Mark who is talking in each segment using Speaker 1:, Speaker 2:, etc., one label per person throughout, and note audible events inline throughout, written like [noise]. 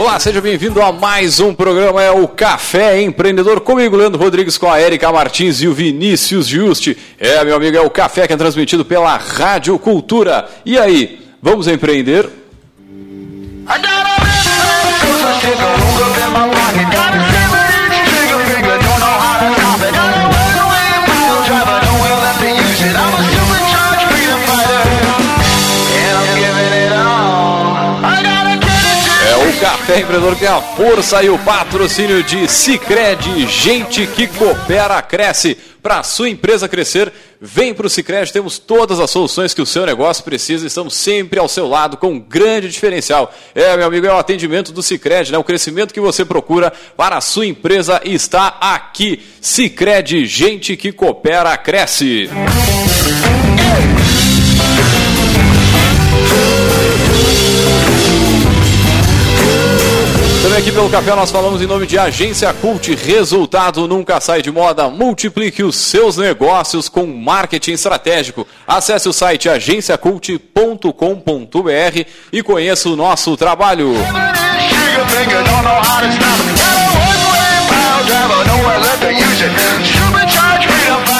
Speaker 1: Olá, seja bem-vindo a mais um programa, é o Café Empreendedor, comigo, Leandro Rodrigues, com a Erika Martins e o Vinícius Juste. É, meu amigo, é o Café que é transmitido pela Rádio Cultura. E aí, vamos empreender? Café Empreendedor é a força e o patrocínio de Cicred, gente que coopera, cresce. Para a sua empresa crescer, vem para o Cicred, temos todas as soluções que o seu negócio precisa, estamos sempre ao seu lado com um grande diferencial. É, meu amigo, é o atendimento do Cicred, né? O crescimento que você procura para a sua empresa está aqui. Cicred, gente que coopera, cresce. Aqui pelo café nós falamos em nome de Agência Cult. Resultado nunca sai de moda. Multiplique os seus negócios com marketing estratégico. Acesse o site agenciacult.com.br e conheça o nosso trabalho.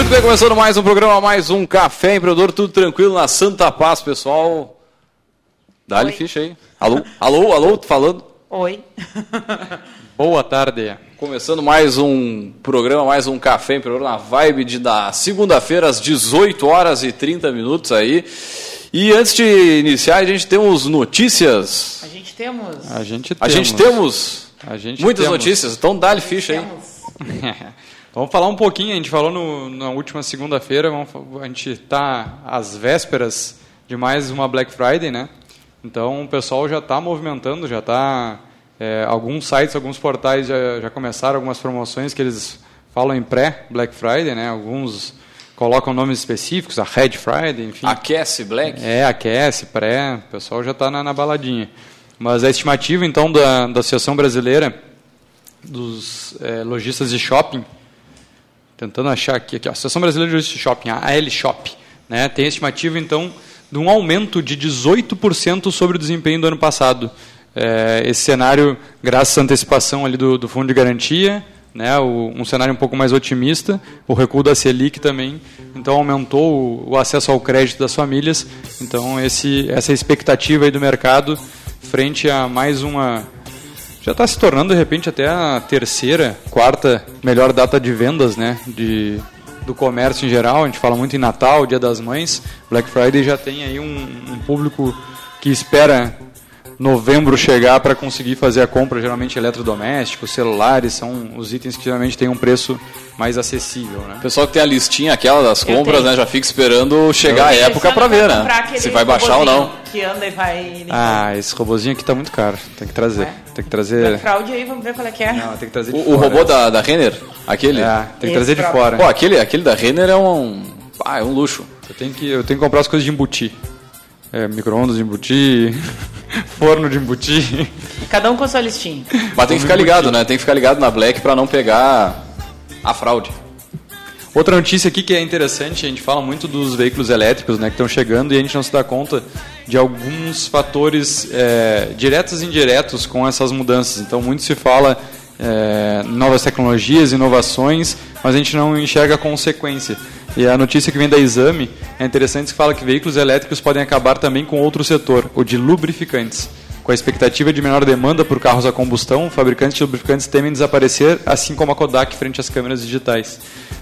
Speaker 1: Muito bem, começando mais um programa, mais um Café Empreendedor, tudo tranquilo na Santa Paz, pessoal. Dá-lhe ficha aí. Alô, alô, alô, tô falando?
Speaker 2: Oi. [laughs]
Speaker 3: Boa tarde.
Speaker 1: Começando mais um programa, mais um Café Empreendedor na vibe de da segunda-feira às 18 horas e 30 minutos aí. E antes de iniciar, a gente temos notícias.
Speaker 2: A gente temos.
Speaker 3: A gente
Speaker 1: A
Speaker 3: temos.
Speaker 1: gente temos
Speaker 3: A gente
Speaker 1: muitas
Speaker 3: temos.
Speaker 1: notícias, então dá-lhe ficha aí. [laughs]
Speaker 2: Temos.
Speaker 3: Vamos falar um pouquinho, a gente falou no- na última segunda-feira, a gente está às vésperas de mais uma Black Friday, né? Então o pessoal já está movimentando, já está... alguns sites, alguns portais já, já começaram algumas promoções que eles falam em pré-Black Friday, né? Alguns colocam nomes específicos, a Red Friday, enfim.
Speaker 1: Aquece Black.
Speaker 3: É, aquece, pré, o pessoal já está na, na baladinha. Mas a estimativa, então, da, da Associação Brasileira dos eh, Lojistas de Shopping, tentando achar aqui, aqui ó, Associação Brasileira de de Shopping, a AL Shop, né, tem estimativa, então, de um aumento de 18% sobre o desempenho do ano passado. Eh, esse cenário, graças à antecipação ali do, do Fundo de Garantia, né, o, um cenário um pouco mais otimista, o recuo da Selic também, então aumentou o, o acesso ao crédito das famílias. Então esse, essa expectativa aí do mercado frente a mais uma já está se tornando de repente até a terceira, quarta melhor data de vendas, né, de do comércio em geral. A gente fala muito em Natal, Dia das Mães, Black Friday já tem aí um, um público que espera novembro chegar para conseguir fazer a compra, geralmente eletrodomésticos, celulares, são os itens que geralmente têm um preço mais acessível, né?
Speaker 1: O pessoal que tem a listinha aquela das compras, né, já fica esperando chegar a época para ver, né? Se vai baixar ou não.
Speaker 2: Que anda e vai.
Speaker 3: Ah, esse robozinho aqui tá muito caro. Tem que trazer.
Speaker 2: Ué?
Speaker 3: Tem que trazer.
Speaker 2: Fraude aí, vamos ver qual é que é.
Speaker 3: Não, tem que trazer de
Speaker 1: O, o
Speaker 3: fora.
Speaker 1: robô da, da Renner, aquele.
Speaker 3: É, tem que
Speaker 2: Esse
Speaker 3: trazer de
Speaker 2: próprio.
Speaker 3: fora.
Speaker 1: Pô, aquele, aquele da Renner é um. Ah, é um luxo.
Speaker 3: Eu tenho que, eu tenho que comprar as coisas de embutir. É, micro-ondas de embutir, [laughs] forno de embutir.
Speaker 2: Cada um com a sua listinha.
Speaker 1: Mas tem que ficar ligado, né? Tem que ficar ligado na Black para não pegar a fraude.
Speaker 3: Outra notícia aqui que é interessante, a gente fala muito dos veículos elétricos né, que estão chegando e a gente não se dá conta de alguns fatores é, diretos e indiretos com essas mudanças. Então, muito se fala é, novas tecnologias, inovações, mas a gente não enxerga a consequência. E a notícia que vem da Exame é interessante que fala que veículos elétricos podem acabar também com outro setor, o de lubrificantes. Com a expectativa de menor demanda por carros a combustão, fabricantes de lubrificantes temem desaparecer, assim como a Kodak frente às câmeras digitais.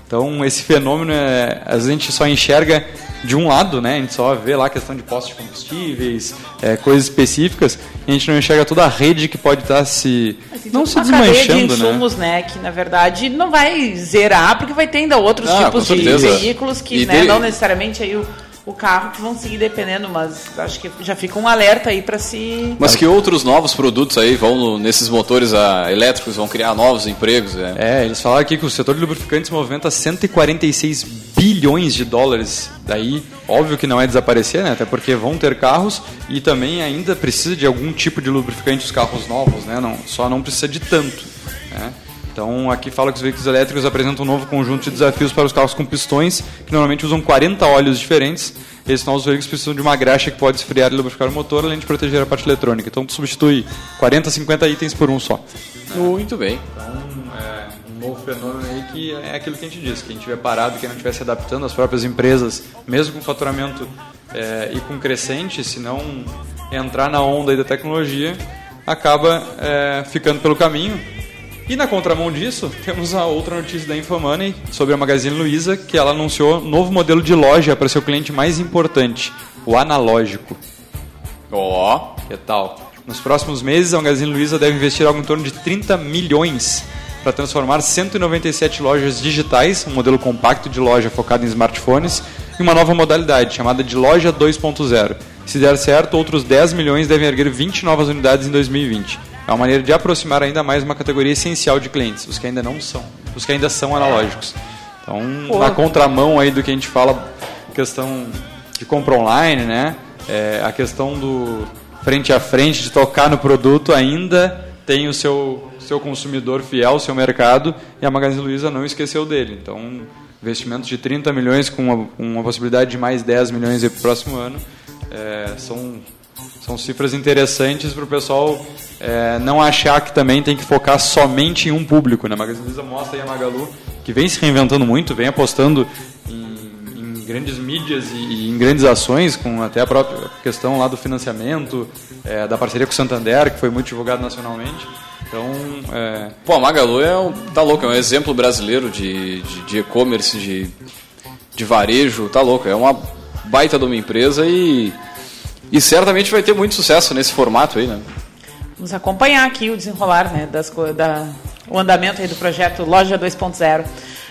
Speaker 3: Então, esse fenômeno, é, a gente só enxerga de um lado, né? A gente só vê lá a questão de postos de combustíveis, é, coisas específicas, e a gente não enxerga toda a rede que pode estar se
Speaker 2: Tem
Speaker 3: não se
Speaker 2: cadeia de
Speaker 3: desmanchando, né?
Speaker 2: insumos, né? Que na verdade não vai zerar, porque vai ter ainda outros
Speaker 1: Ah,
Speaker 2: tipos de veículos que né,
Speaker 1: dele-
Speaker 2: não necessariamente aí o, o carro que vão seguir dependendo, mas acho que já fica um alerta aí para se.
Speaker 1: Mas que outros novos produtos aí vão no, nesses motores a, elétricos, vão criar novos empregos?
Speaker 3: É. é, eles falaram aqui que o setor de lubrificantes movimenta 146 bilhões de dólares. Daí, óbvio que não é desaparecer, né? Até porque vão ter carros e também ainda precisa de algum tipo de lubrificante os carros novos, né? Não, só não precisa de tanto. Né? Então, aqui fala que os veículos elétricos apresentam um novo conjunto de desafios para os carros com pistões, que normalmente usam 40 óleos diferentes. Esses novos veículos precisam de uma graxa que pode esfriar e lubrificar o motor, além de proteger a parte eletrônica. Então, substitui 40, 50 itens por um só.
Speaker 1: Muito bem.
Speaker 3: Então, é um novo fenômeno aí que é aquilo que a gente disse, quem estiver parado, quem não estiver se adaptando, as próprias empresas, mesmo com faturamento é, e com crescente, se não entrar na onda da tecnologia, acaba é, ficando pelo caminho e na contramão disso, temos a outra notícia da Infomoney sobre a Magazine Luiza, que ela anunciou novo modelo de loja para seu cliente mais importante, o analógico.
Speaker 1: Ó, oh.
Speaker 3: que tal? Nos próximos meses, a Magazine Luiza deve investir algo em torno de 30 milhões para transformar 197 lojas digitais, um modelo compacto de loja focado em smartphones, em uma nova modalidade chamada de loja 2.0. Se der certo, outros 10 milhões devem erguer 20 novas unidades em 2020. É uma maneira de aproximar ainda mais uma categoria essencial de clientes, os que ainda não são, os que ainda são analógicos. Então, Pô. na contramão aí do que a gente fala, questão de compra online, né? É, a questão do frente a frente, de tocar no produto, ainda tem o seu, seu consumidor fiel, o seu mercado, e a Magazine Luiza não esqueceu dele. Então, investimentos de 30 milhões com uma, uma possibilidade de mais 10 milhões para o próximo ano, é, são são cifras interessantes para o pessoal é, não achar que também tem que focar somente em um público. Né? A Magazine Luiza mostra aí a Magalu, que vem se reinventando muito, vem apostando em, em grandes mídias e, e, em grandes ações, com até a própria questão lá do financiamento, é, da parceria com o Santander, que foi muito divulgado nacionalmente. Então, é...
Speaker 1: Pô, a Magalu é um, tá louco, é um exemplo brasileiro de e-commerce, de, de, varejo, tá louco. É uma baita de uma empresa e e certamente vai ter muito sucesso nesse formato aí, né?
Speaker 2: Vamos acompanhar aqui o desenrolar, né, das, da, o andamento aí do projeto Loja 2.0. Uh,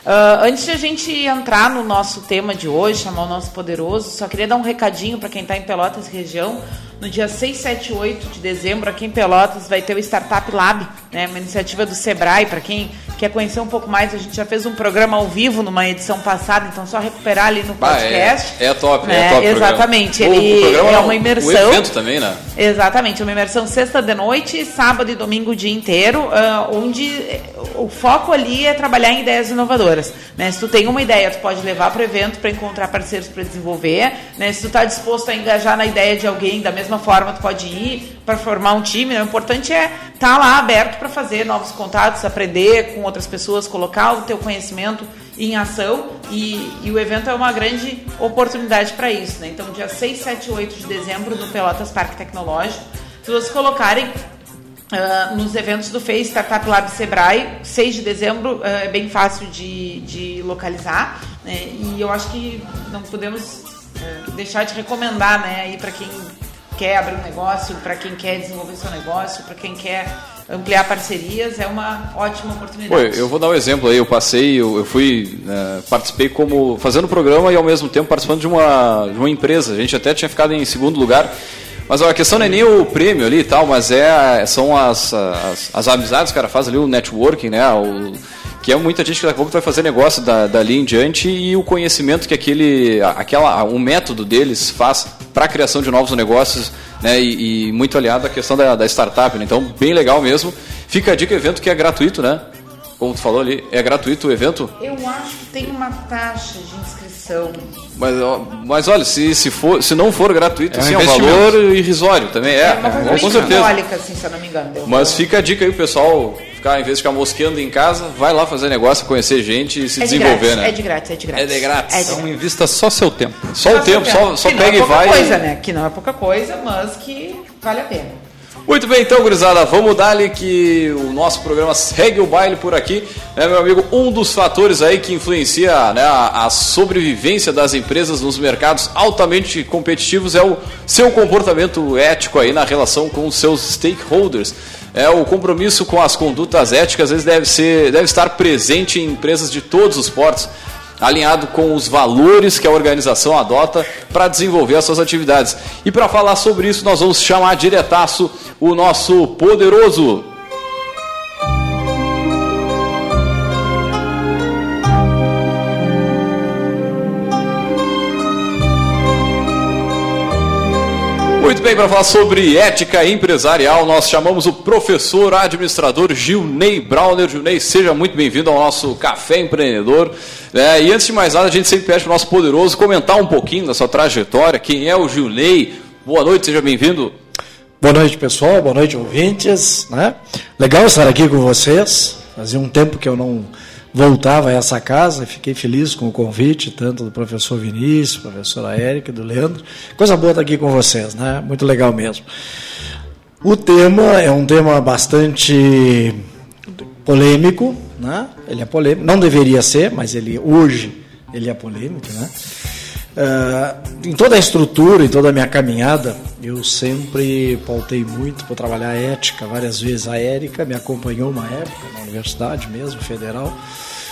Speaker 2: ah, antes de a gente entrar no nosso tema de hoje, chamar o nosso poderoso, só queria dar um recadinho para quem está em Pelotas região. No dia 6, 7 e 8 de dezembro, aqui em Pelotas, vai ter o Startup Lab, né, uma iniciativa do Sebrae. Para quem quer conhecer um pouco mais, a gente já fez um programa ao vivo numa edição passada, então só recuperar ali no podcast.
Speaker 1: Ah, é, é top,
Speaker 2: né?
Speaker 1: é top.
Speaker 2: Exatamente. Ele o é uma imersão. O
Speaker 1: evento também, né?
Speaker 2: Exatamente, uma imersão sexta de noite, sábado e domingo o dia inteiro, uh, onde eh, o foco ali é trabalhar em ideias inovadoras. Né? Se tu tem uma ideia, tu pode levar para o evento para encontrar parceiros para desenvolver. Né? Se tu está disposto a engajar na ideia de alguém, da mesma forma tu pode ir para formar um time. Né? O importante é estar tá lá aberto para fazer novos contatos, aprender com outras pessoas, colocar o teu conhecimento em ação e, e o evento é uma grande oportunidade para isso. Né? Então, dia 6, 7 e 8 de dezembro no Pelotas Parque Tecnológico, se vocês colocarem Uh, nos eventos do Face Startup Lab Sebrae, 6 de dezembro uh, é bem fácil de, de localizar né? e eu acho que não podemos uh, deixar de recomendar né, para quem quer abrir um negócio, para quem quer desenvolver seu negócio, para quem quer ampliar parcerias, é uma ótima oportunidade.
Speaker 1: Pô, eu vou dar um exemplo aí, eu passei, eu, eu fui, né, participei como fazendo programa e ao mesmo tempo participando de uma, de uma empresa, a gente até tinha ficado em segundo lugar mas ó, a questão não é nem o prêmio ali e tal, mas é, são as, as, as amizades que o cara faz ali, o networking, né? O, que é muita gente que daqui a pouco vai fazer negócio da, dali em diante e o conhecimento que aquele, aquela, o método deles faz para a criação de novos negócios, né? E, e muito aliado à questão da, da startup. Né? Então, bem legal mesmo. Fica a dica, evento que é gratuito, né? Como tu falou ali, é gratuito o evento?
Speaker 2: Eu acho que tem uma taxa de inscrição.
Speaker 1: Mas, mas olha, se, se, for, se não for gratuito, é um, é um valor irrisório também. É,
Speaker 2: é uma coisa é, com certeza. simbólica, assim, se eu não me engano.
Speaker 1: Mas fica a dica aí, o pessoal, ficar, em vez de ficar mosqueando em casa, vai lá fazer negócio, conhecer gente e se
Speaker 2: é
Speaker 1: desenvolver,
Speaker 2: grátis,
Speaker 1: né?
Speaker 2: É de grátis, é de grátis.
Speaker 1: É de grátis. É de
Speaker 3: então invista só seu tempo.
Speaker 1: Só, só o tempo, tempo, só, só pega
Speaker 2: é
Speaker 1: e vai.
Speaker 2: coisa, né? Que não é pouca coisa, mas que vale a pena.
Speaker 1: Muito bem, então, gurizada, vamos dar-lhe que o nosso programa segue o baile por aqui, né, meu amigo? Um dos fatores aí que influencia né, a, a, sobrevivência das empresas nos mercados altamente competitivos é o seu comportamento ético aí na relação com os seus stakeholders. É, o compromisso com as condutas éticas às vezes deve, ser, deve estar presente em empresas de todos os portos. alinhado com os valores que a organização adota para desenvolver as suas atividades. E para falar sobre isso, nós vamos chamar diretaço o nosso poderoso bem, para falar sobre ética empresarial, nós chamamos o professor administrador Gilney Brauner. Gilney, seja muito bem-vindo ao nosso Café Empreendedor. É, e antes de mais nada, a gente sempre pede para o nosso poderoso comentar um pouquinho da sua trajetória. Quem é o Gilney? Boa noite, seja bem-vindo.
Speaker 4: Boa noite, pessoal. Boa noite, ouvintes. Né? Legal estar aqui com vocês. Fazia um tempo que eu não voltava a essa casa. Fiquei feliz com o convite, tanto do professor Vinícius, professora Érica, do Leandro. Coisa boa estar aqui com vocês, né? Muito legal mesmo. O tema é um tema bastante polêmico, né? Ele é polêmico, não deveria ser, mas ele hoje ele é polêmico, né? Uh, em toda a estrutura, em toda a minha caminhada, eu sempre pautei muito para trabalhar ética. Várias vezes a Érica me acompanhou uma época na universidade mesmo, federal,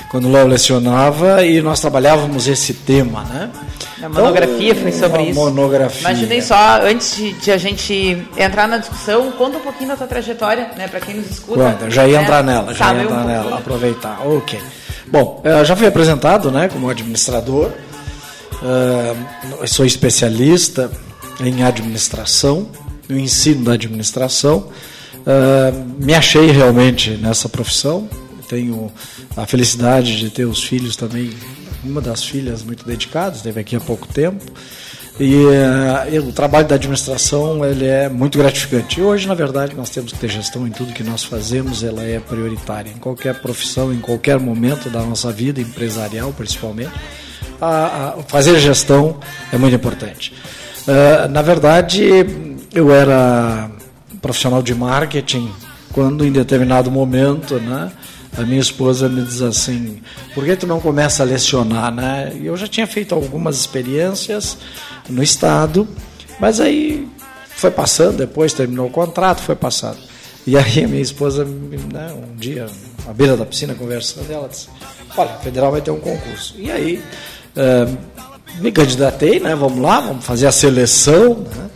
Speaker 4: quando lá eu lecionava e nós trabalhávamos esse tema, né?
Speaker 2: A monografia então, foi sobre isso.
Speaker 4: Monografia.
Speaker 2: Imaginei só, antes de, de, a gente entrar na discussão, conta um pouquinho da tua trajetória, né? Para quem nos escuta.
Speaker 4: Quando? Já ia né? entrar nela, já ia entrar um nela, aproveitar. Ok. Bom, eu já fui apresentado, né, como administrador. Uh, sou especialista em administração, no ensino da administração. Uh, me achei realmente nessa profissão. Tenho a felicidade de ter os filhos também, uma das filhas muito dedicadas, teve aqui há pouco tempo. E uh, o trabalho da administração ele é muito gratificante. E hoje, na verdade, nós temos que ter gestão em tudo que nós fazemos, ela é prioritária. Em qualquer profissão, em qualquer momento da nossa vida, empresarial principalmente, a, a fazer gestão é muito importante. Uh, na verdade, eu era profissional de marketing quando, em determinado momento, né, a minha esposa me diz assim: por que tu não começa a lecionar? Né? Eu já tinha feito algumas experiências no Estado, mas aí foi passando, depois terminou o contrato, foi passado. E aí a minha esposa, né, um dia, à beira da piscina, conversando, ela disse: Olha, a federal vai ter um concurso. E aí uh, me candidatei, né? Vamos lá, vamos fazer a seleção. Né?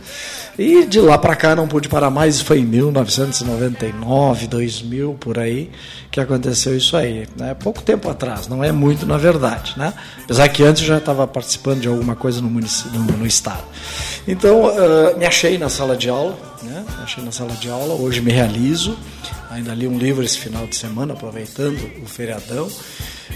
Speaker 4: E de lá para cá não pude parar mais, foi em 1999, 2000, por aí, que aconteceu isso aí. Né? Pouco tempo atrás, não é muito na verdade. Né? Apesar que antes eu já estava participando de alguma coisa no, município, no, no estado. Então, uh, me achei na sala de aula, né? achei na sala de aula, hoje me realizo. Ainda li um livro esse final de semana, aproveitando o feriadão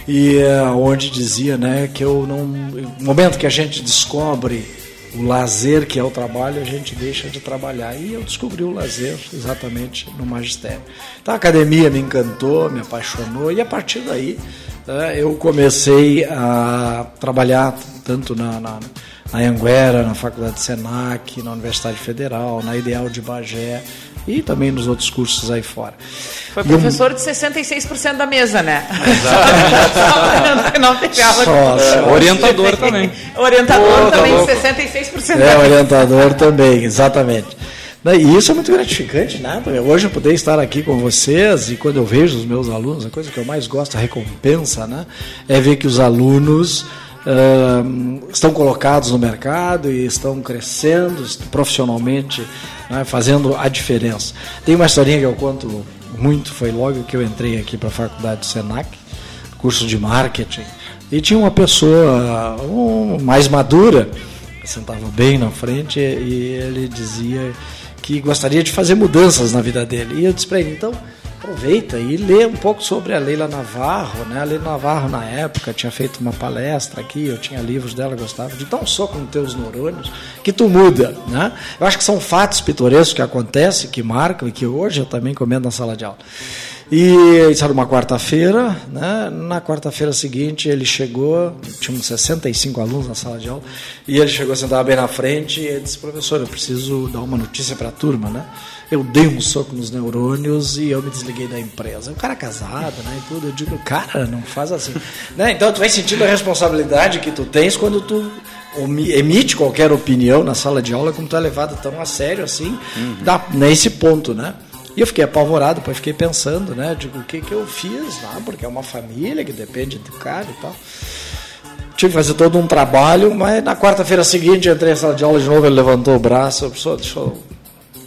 Speaker 4: e uh, onde dizia né, que eu não. No momento que a gente descobre o lazer que é o trabalho, a gente deixa de trabalhar. E eu descobri o lazer exatamente no magistério. Então a academia me encantou, me apaixonou, e a partir daí uh, eu comecei a trabalhar tanto na, na, na Anguera, na Faculdade de Senac, na Universidade Federal, na Ideal de Bagé e também nos outros cursos aí fora.
Speaker 2: Foi professor de 66% da mesa, né? Exato. [laughs] não teve aula. Só,
Speaker 3: só. Orientador também.
Speaker 2: Orientador oh, também, tá 66%
Speaker 4: É, orientador também, exatamente. E isso é muito gratificante, né? Hoje eu poder estar aqui com vocês e quando eu vejo os meus alunos, a coisa que eu mais gosto, a recompensa, né? É ver que os alunos estão colocados no mercado e estão crescendo profissionalmente, né? fazendo a diferença. Tem uma historinha que eu conto muito, foi logo que eu entrei aqui para a faculdade do Senac, curso de marketing, e tinha uma pessoa um, mais madura, sentava bem na frente, e ele dizia que gostaria de fazer mudanças na vida dele. E eu disse para ele, então aproveita e lê um pouco sobre a Leila Navarro, né? A Leila Navarro na época tinha feito uma palestra aqui, eu tinha livros dela, gostava de dar um soco teus neurônios, que tu muda, né? Eu acho que são fatos pitorescos que acontecem, que marcam e que hoje eu também comento na sala de aula. E isso era uma quarta-feira, né? Na quarta-feira seguinte ele chegou, tinha uns 65 alunos na sala de aula, e ele chegou, sentava bem na frente e disse: "Professor, eu preciso dar uma notícia para a turma, né?" Eu dei um soco nos neurônios e eu me desliguei da empresa. O cara é casado, né, e tudo, eu digo, cara, não faz assim. [laughs] né? Então tu vai sentindo a responsabilidade que tu tens quando tu emite qualquer opinião na sala de aula, como tu é levado tão a sério assim, uhum. dá, nesse ponto, né? E eu fiquei apavorado, depois fiquei pensando, né? Digo, o que que eu fiz lá? Porque é uma família que depende do cara e tal. tive que fazer todo um trabalho, mas na quarta-feira seguinte entrei na sala de aula de novo, ele levantou o braço, professor, deixa eu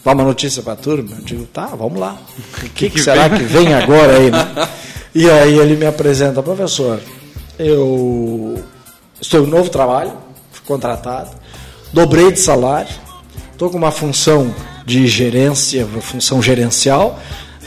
Speaker 4: dar uma notícia para a turma. Eu digo, tá, vamos lá. [laughs] O que, que será que vem agora aí, né? [laughs] E aí ele me apresenta, professor, eu estou em um novo trabalho, fui contratado, dobrei de salário, estou com uma função de gerência, uma função gerencial,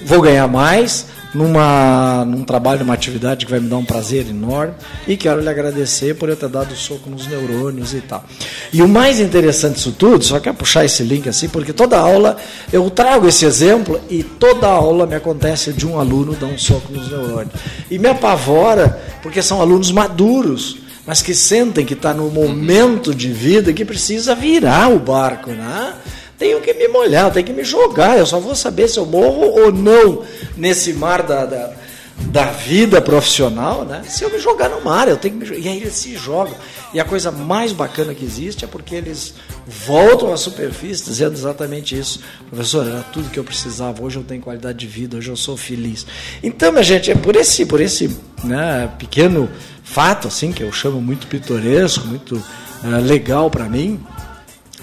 Speaker 4: vou ganhar mais, numa, num trabalho, numa atividade que vai me dar um prazer enorme e quero lhe agradecer por eu ter dado soco nos neurônios e tal. E o mais interessante disso tudo, só quero puxar esse link assim, porque toda aula eu trago esse exemplo e toda aula me acontece de um aluno dar um soco nos neurônios. E me apavora porque são alunos maduros mas que sentem que está no momento de vida que precisa virar o barco, né? Tenho que me molhar, tenho que me jogar. Eu só vou saber se eu morro ou não nesse mar da, da, da vida profissional, né? Se eu me jogar no mar, eu tenho que me E aí eles se jogam. E a coisa mais bacana que existe é porque eles voltam à superfície dizendo exatamente isso. Professor, era tudo que eu precisava. Hoje eu tenho qualidade de vida, hoje eu sou feliz. Então, minha gente, é por esse, por esse né, pequeno fato, assim, que eu chamo muito pitoresco, muito uh, legal para mim,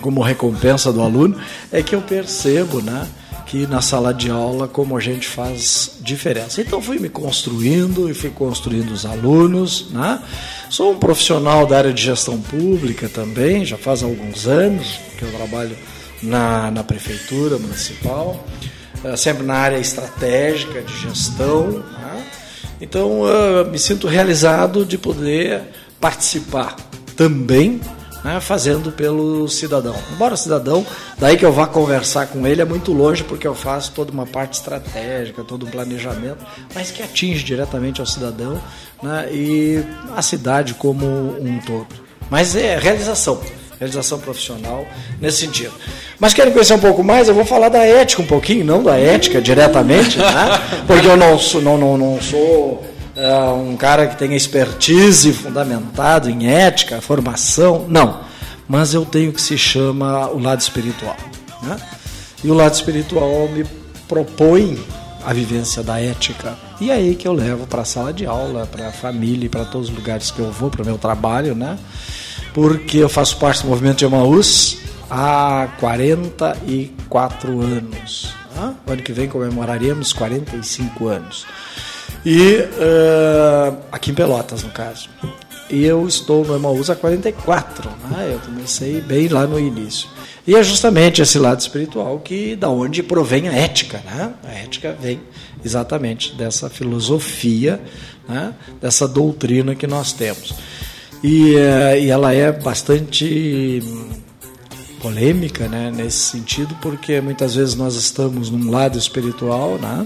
Speaker 4: como recompensa do aluno, é que eu percebo, né? que na sala de aula como a gente faz diferença. Então fui me construindo e fui construindo os alunos, né? Sou um profissional da área de gestão pública também, já faz alguns anos que eu trabalho na, na prefeitura municipal, eh, sempre na área estratégica de gestão. Né? Então me sinto realizado de poder participar também né, fazendo pelo cidadão. Embora o cidadão, daí que eu vá conversar com ele, é muito longe, porque eu faço toda uma parte estratégica, todo um planejamento, mas que atinge diretamente ao cidadão né, e a cidade como um todo. Mas é realização realização profissional nesse sentido. Mas querem conhecer um pouco mais? Eu vou falar da ética um pouquinho, não da ética diretamente, né? porque eu não sou, não, não, não sou uh, um cara que tenha expertise fundamentado em ética, formação, não. Mas eu tenho o que se chama o lado espiritual. Né? E o lado espiritual me propõe a vivência da ética. E é aí que eu levo para a sala de aula, para a família, para todos os lugares que eu vou, para o meu trabalho, né? Porque eu faço parte do movimento de Emaús há 44 anos. Né? O ano que vem comemoraremos 45 anos. E uh, aqui em Pelotas, no caso. E eu estou no Emaús há 44. Né? Eu comecei bem lá no início. E é justamente esse lado espiritual que da onde provém a ética, né? A ética vem exatamente dessa filosofia, né? dessa doutrina que nós temos. E, uh, e ela é bastante polêmica, né? Nesse sentido, porque muitas vezes nós estamos num lado espiritual, né?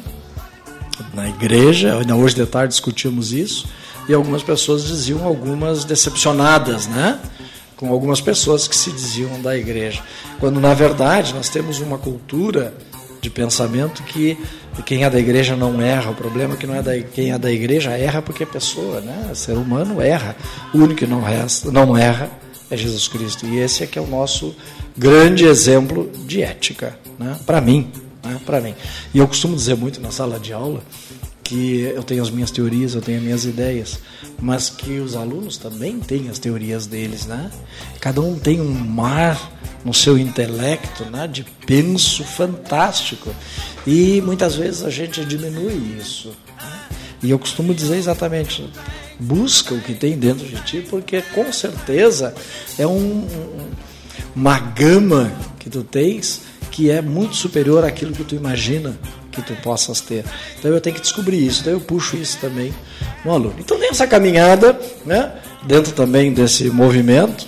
Speaker 4: Na igreja, ainda hoje de tarde discutimos isso, e algumas pessoas diziam algumas decepcionadas, né? Com algumas pessoas que se diziam da igreja. Quando na verdade nós temos uma cultura de pensamento que quem é da igreja não erra. O problema é que não é da, quem é da igreja erra porque é pessoa, né? O ser humano erra. O único que não, resta, não erra é Jesus Cristo. E esse é que é o nosso grande exemplo de ética, né? para mim né, para mim. E eu costumo dizer muito na sala de aula que eu tenho as minhas teorias, eu tenho as minhas ideias, mas que os alunos também têm as teorias deles, né? Cada um tem um mar no seu intelecto, né, de penso fantástico. E muitas vezes a gente diminui isso. Né? E eu costumo dizer exatamente, busca o que tem dentro de ti, porque com certeza é um, uma gama que tu tens que é muito superior àquilo que tu imagina que tu possas ter. Então eu tenho que descobrir isso, então eu puxo isso também no aluno. Então tem essa caminhada, né, dentro também desse movimento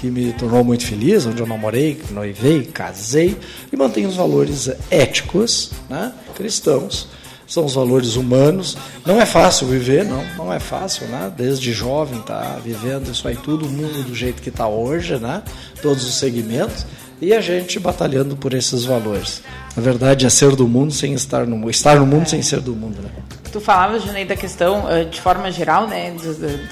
Speaker 4: que me tornou muito feliz, onde eu namorei, noivei, casei e mantenho os valores éticos, né, cristãos. São os valores humanos. Não é fácil viver, não, não é fácil, né? Desde jovem tá vivendo isso aí tudo, mundo do jeito que está hoje, né? Todos os segmentos e a gente batalhando por esses valores. Na verdade, é ser do mundo sem estar no mundo, estar no mundo é. sem ser do mundo, né?
Speaker 2: Tu falavas, Junei, da questão, eh, de forma geral, né,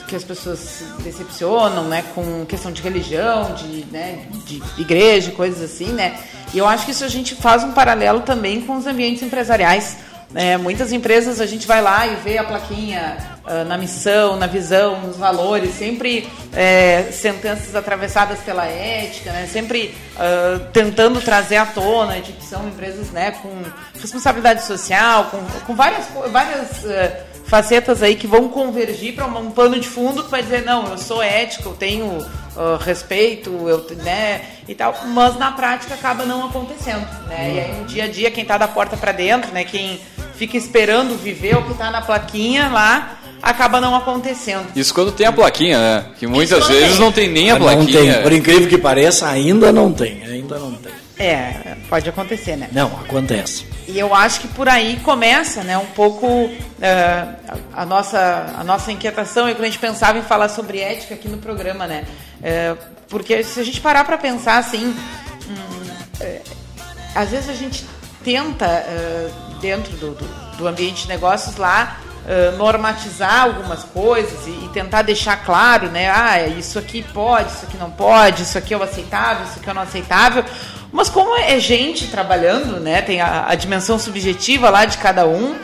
Speaker 2: que as pessoas se decepcionam, né, com questão de religião, de, né, de igreja, coisas assim, né? E eu acho que isso a gente faz um paralelo também com os ambientes empresariais, É, muitas empresas a gente vai lá e vê a plaquinha uh, na missão, na visão, nos valores, sempre é, sentenças atravessadas pela ética, né? sempre uh, tentando trazer à tona de que são empresas né, com responsabilidade social, com, com várias, várias uh, facetas aí que vão convergir para um pano de fundo que vai dizer, não, eu sou ético, eu tenho respeito, eu, né, e tal, mas na prática acaba não acontecendo, né? E aí no dia a dia quem está da porta para dentro, né, quem fica esperando viver o que está na plaquinha lá, acaba não acontecendo.
Speaker 1: Isso quando tem a plaquinha, né? Que muitas vezes tem. não tem nem a plaquinha.
Speaker 4: Não tem. Por incrível que pareça, ainda não tem. Ainda não tem.
Speaker 2: É, pode acontecer, né?
Speaker 4: Não, acontece.
Speaker 2: E eu acho que por aí começa, né, um pouco uh, a, nossa, a nossa inquietação e quando a gente pensava em falar sobre ética aqui no programa, né? Uh, porque se a gente parar para pensar assim, hum, uh, às vezes a gente tenta dentro do, do, do ambiente de negócios lá Uh, normatizar algumas coisas e, e, tentar deixar claro, né? Ah, isso aqui pode, isso aqui não pode, isso aqui é o aceitável, isso aqui é o não aceitável. Mas como é gente trabalhando, né? Tem a, a dimensão subjetiva lá de cada um,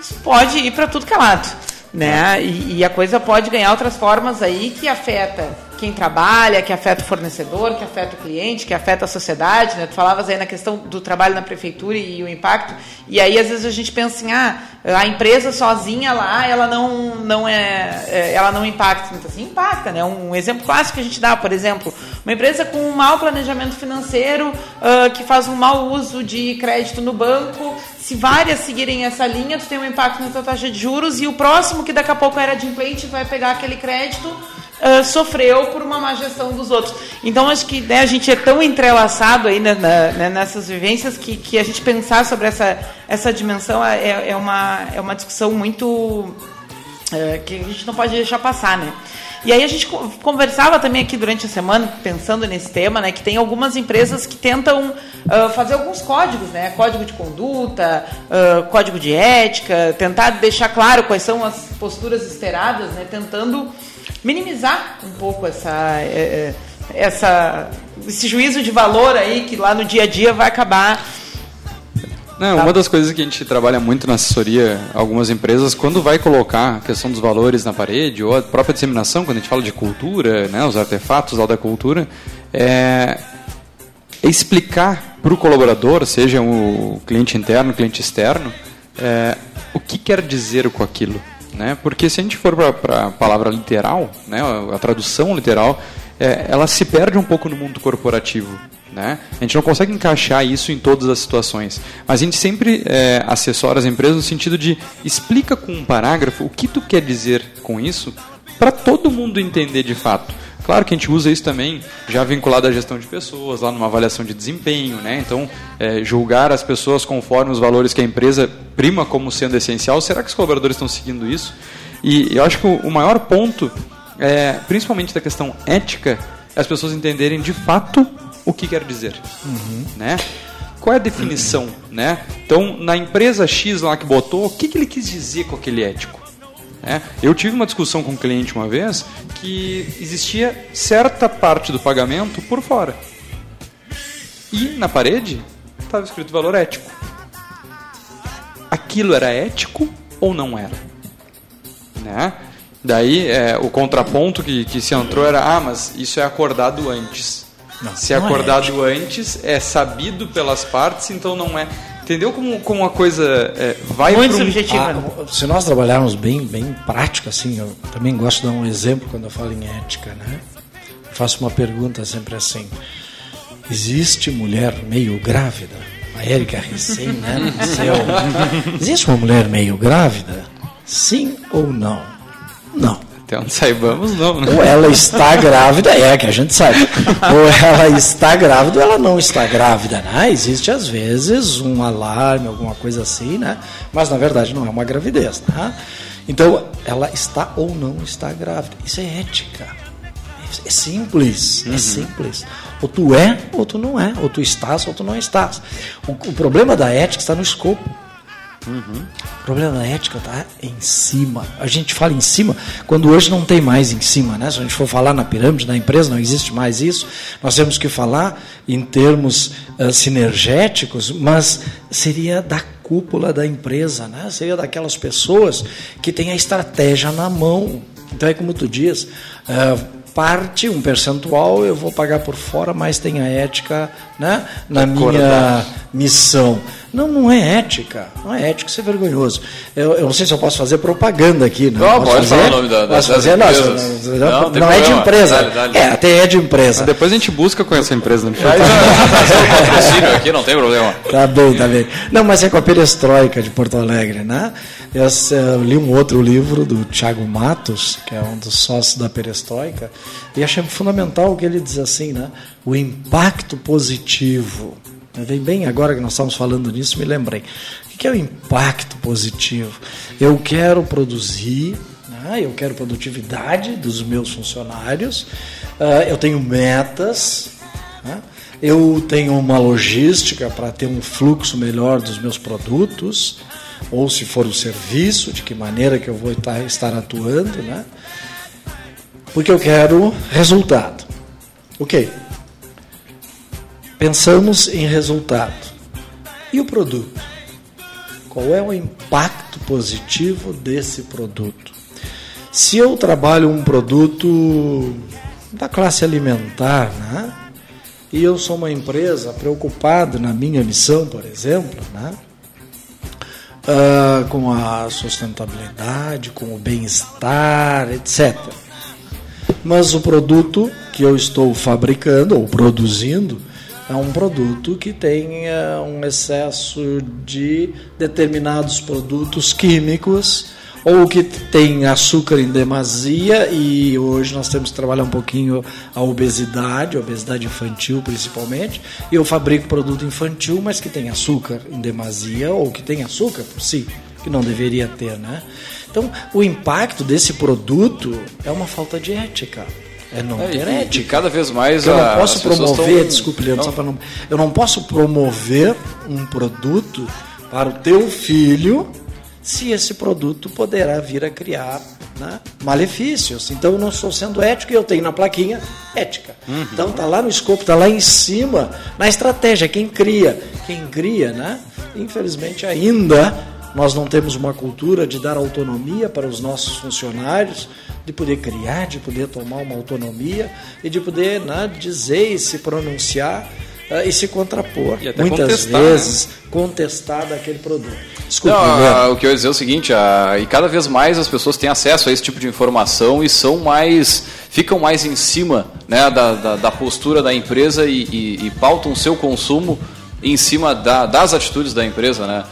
Speaker 2: isso pode ir para tudo que é lado, né? E, e a coisa pode ganhar outras formas aí que afeta quem trabalha, que afeta o fornecedor, que afeta o cliente, que afeta a sociedade, né? Tu falavas aí na questão do trabalho na prefeitura e, o impacto, e aí às vezes a gente pensa assim, ah, a empresa sozinha lá, ela não, não é, é ela não impacta, então, assim, impacta, né? Um exemplo clássico que a gente dá, por exemplo, uma empresa com um mau planejamento financeiro, uh, que faz um mau uso de crédito no banco, se várias seguirem essa linha, tu tem um impacto na tua taxa de juros e o próximo que daqui a pouco era de vai pegar aquele crédito uh, sofreu por uma má gestão dos outros. Então, acho que né, a gente é tão entrelaçado aí né, na, né, nessas vivências que, que a gente pensar sobre essa, essa dimensão é, é, uma, é uma discussão muito. Uh, que a gente não pode deixar passar, né? E aí a gente conversava também aqui durante a semana, pensando nesse tema, né, que tem algumas empresas que tentam uh, fazer alguns códigos, né, código de conduta, uh, código de ética, tentar deixar claro quais são as posturas esperadas, né, tentando minimizar um pouco essa, é, é, essa, esse juízo de valor aí que lá no dia a dia vai acabar.
Speaker 3: Não, uma das coisas que a gente trabalha muito na assessoria, algumas empresas, quando vai colocar a questão dos valores na parede, ou a própria disseminação, quando a gente fala de cultura, né, os artefatos lá da cultura, é, explicar para o colaborador, seja o cliente interno, cliente externo, é, o que quer dizer com aquilo né? Porque se a gente for para a palavra literal, né, a tradução literal, é, ela se perde um pouco no mundo corporativo. Né? A gente não consegue encaixar isso em todas as situações. Mas a gente sempre é, assessora as empresas no sentido de explica com um parágrafo o que tu quer dizer com isso para todo mundo entender de fato. Claro que a gente usa isso também já vinculado à gestão de pessoas, lá numa avaliação de desempenho, né? Então, é, julgar as pessoas conforme os valores que a empresa prima como sendo essencial. Será que os colaboradores estão seguindo isso? E eu acho que o maior ponto, é, principalmente da questão ética, é as pessoas entenderem de fato o que quer dizer, uhum. né? Qual é a definição, uhum. né? Então, na empresa X lá que botou, o que, que ele quis dizer com aquele ético? É, eu tive uma discussão com um cliente uma vez que existia certa parte do pagamento por fora. E na parede estava escrito valor ético. Aquilo era ético ou não era? Né? Daí é, o contraponto que, que se entrou era: ah, mas isso é acordado antes. Não, se é acordado é antes, é sabido pelas partes, então não é. Entendeu como, como a coisa é, vai
Speaker 2: Muito subjetiva.
Speaker 4: Ah, se nós trabalharmos bem, bem prático, assim, eu também gosto de dar um exemplo quando eu falo em ética, né? Eu faço uma pergunta sempre assim: existe mulher meio grávida? A Érica recém, né? [laughs] Nasceu. existe uma mulher meio grávida? Sim ou não? Não.
Speaker 3: Até [laughs] onde saibamos, não. Né?
Speaker 4: Ou ela está grávida, é que a gente sabe. ou ela está grávida ou ela não está grávida. Né? Existe, às vezes, um alarme, alguma coisa assim, né? mas na verdade não é uma gravidez. Né? Então, ela está ou não está grávida. Isso é ética. É simples, é uhum. é simples. Ou tu é ou tu não é, ou tu estás ou tu não estás. O, o problema da ética está no escopo. Uhum. O problema da ética está em cima. A gente fala em cima quando hoje não tem mais em cima, né? Se a gente for falar na pirâmide da empresa, não existe mais isso. Nós temos que falar em termos uh, sinergéticos, mas seria da cúpula da empresa, né? Seria daquelas pessoas que têm a estratégia na mão. Então é como tu diz, uh, parte, um percentual, eu vou pagar por fora, mas tem a ética né, na minha missão. Não, não é ética. Não é ética, isso é vergonhoso. Eu, eu não sei se eu posso fazer propaganda aqui. Né?
Speaker 1: Não,
Speaker 4: posso
Speaker 1: pode
Speaker 4: fazer?
Speaker 1: falar o nome da,
Speaker 4: posso
Speaker 1: das
Speaker 4: fazer?
Speaker 1: empresas.
Speaker 4: Não,
Speaker 1: não,
Speaker 4: não é de empresa.
Speaker 1: Dale, dale.
Speaker 4: É, até é de empresa.
Speaker 3: Mas depois a gente busca com essa empresa. Né?
Speaker 1: Vai fazer o patrocínio aqui, não tem problema.
Speaker 4: Tá bem, tá bem. Não, mas é com a Perestroika de Porto Alegre, né? Eu, eu li um outro livro do Thiago Matos, que é um dos sócios da Perestroika, e achei fundamental o que ele diz assim, né? O impacto positivo. Vem bem agora que nós estamos falando nisso, me lembrei. O que é o impacto positivo? Eu quero produzir, né? eu quero produtividade dos meus funcionários, uh, eu tenho metas, né? eu tenho uma logística para ter um fluxo melhor dos meus produtos, ou se for o serviço, de que maneira que eu vou estar atuando, né? Porque eu quero resultado. Ok. Pensamos em resultado. E o produto? Qual é o impacto positivo desse produto? Se eu trabalho um produto da classe alimentar, né? E eu sou uma empresa preocupada na minha missão, por exemplo, né? Uh, com a sustentabilidade, com o bem-estar, etc. Mas o produto que eu estou fabricando ou produzindo é um produto que tem uh, um excesso de determinados produtos químicos ou que tem açúcar em demasia e hoje nós temos que trabalhar um pouquinho a obesidade, a obesidade infantil principalmente. E eu fabrico produto infantil, mas que tem açúcar em demasia ou que tem açúcar por si, que não deveria ter, né? Então, o impacto desse produto é uma falta de ética. É não
Speaker 1: É,
Speaker 4: ter ética.
Speaker 1: e cada vez mais
Speaker 4: Eu não posso promover,
Speaker 1: tão-
Speaker 4: desculpe, Leandro,
Speaker 1: Não.
Speaker 4: só não, eu não posso promover um produto para o teu filho se esse produto poderá vir a criar né, malefícios. Então eu não estou sendo ético e eu tenho na plaquinha ética.
Speaker 1: Uhum.
Speaker 4: Então tá lá no escopo, tá lá em cima, na estratégia, quem cria. Quem cria, né? Infelizmente ainda nós não temos uma cultura de dar autonomia para os nossos funcionários, de poder criar, de poder tomar uma autonomia e de poder né, dizer e se pronunciar eh, e se contrapor.
Speaker 3: E até
Speaker 4: Muitas
Speaker 3: contestar,
Speaker 4: vezes contestar daquele produto. Desculpe,
Speaker 1: Não,
Speaker 4: Leandro.
Speaker 1: a- o que eu ia dizer é o seguinte, a- e cada vez mais as pessoas têm acesso a esse tipo de informação e são mais, ficam mais em cima né, da, da, da postura da empresa e, e, e pautam o seu consumo em cima da- das atitudes da empresa, né?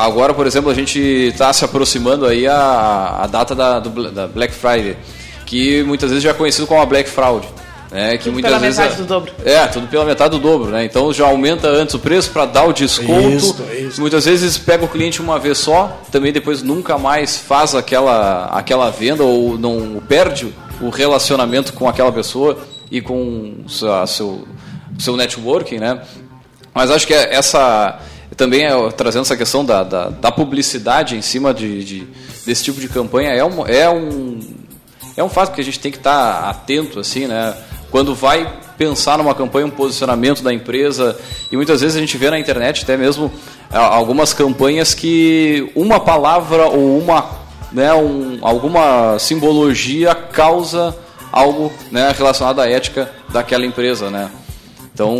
Speaker 1: Agora, por exemplo, a gente está se aproximando aí a, a data da, do da Black Friday, que muitas vezes já é conhecido como a Black Fraud. Né, que
Speaker 2: Tudo
Speaker 1: muitas
Speaker 2: pela
Speaker 1: vezes
Speaker 2: metade
Speaker 1: é-
Speaker 2: do dobro.
Speaker 1: É, tudo pela metade do dobro, né? Então já aumenta antes o preço para dar o desconto.
Speaker 4: Isso, isso.
Speaker 1: Muitas vezes pega o cliente uma vez só, também depois nunca mais faz aquela, aquela venda ou não perde o relacionamento com aquela pessoa e com o seu, seu networking, né? Mas acho que é essa também é, trazendo essa questão da, da, da publicidade em cima de, de- desse tipo de campanha é um, é um é um fato que a gente tem que estar atento assim, né? Quando vai pensar numa campanha, um posicionamento da empresa e muitas vezes a gente vê na internet até mesmo ah, algumas campanhas que uma palavra ou uma né, um, alguma simbologia causa algo né, relacionado à ética daquela empresa, né? Então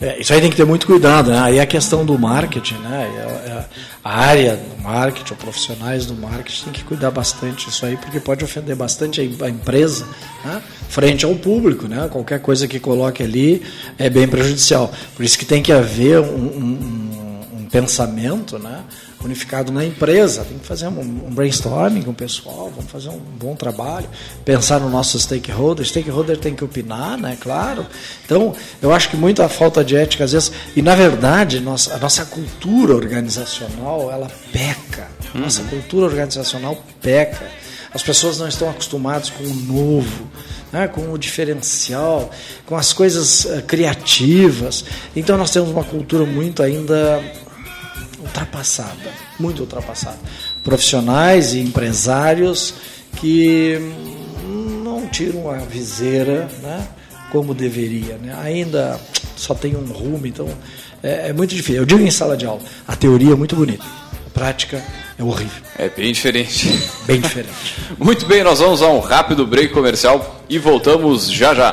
Speaker 4: É, isso aí tem que ter muito cuidado, né? Aí a questão do marketing, né? A área do marketing, ou profissionais do marketing tem que cuidar bastante disso aí, porque pode ofender bastante a em- a empresa né? frente ao público, né? Qualquer coisa que coloque ali é bem prejudicial. Por isso que tem que haver um- um- um pensamento, né? Unificado na empresa, tem que fazer um, um brainstorming com o pessoal, vamos fazer um bom trabalho, pensar no nosso stakeholder, stakeholder tem que opinar, né, claro. Então, eu acho que muita falta de ética às vezes, e na verdade, nossa, a nossa cultura organizacional, ela peca. Nossa cultura organizacional peca. As pessoas não estão acostumadas com o novo, né, com o diferencial, com as coisas eh, criativas. Então nós temos uma cultura muito ainda ultrapassada, muito ultrapassada. Profissionais e empresários que não tiram a viseira, né, como deveria, né? Ainda só tem um rumo, então é, é muito difícil. Eu digo em sala de aula, a teoria é muito bonita, a prática é horrível.
Speaker 1: É bem diferente.
Speaker 4: Bem diferente. [laughs]
Speaker 1: muito bem, nós vamos a um rápido break comercial e voltamos já já.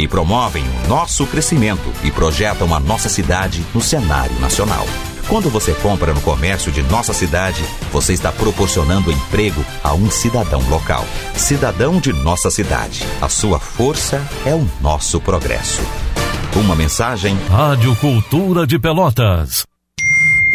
Speaker 5: e promovem o nosso crescimento e projetam a nossa cidade no cenário nacional. Quando você compra no comércio de nossa cidade, você está proporcionando emprego a um cidadão local. Cidadão de nossa cidade. A sua força é o nosso progresso. Uma mensagem.
Speaker 6: Rádio Cultura de Pelotas.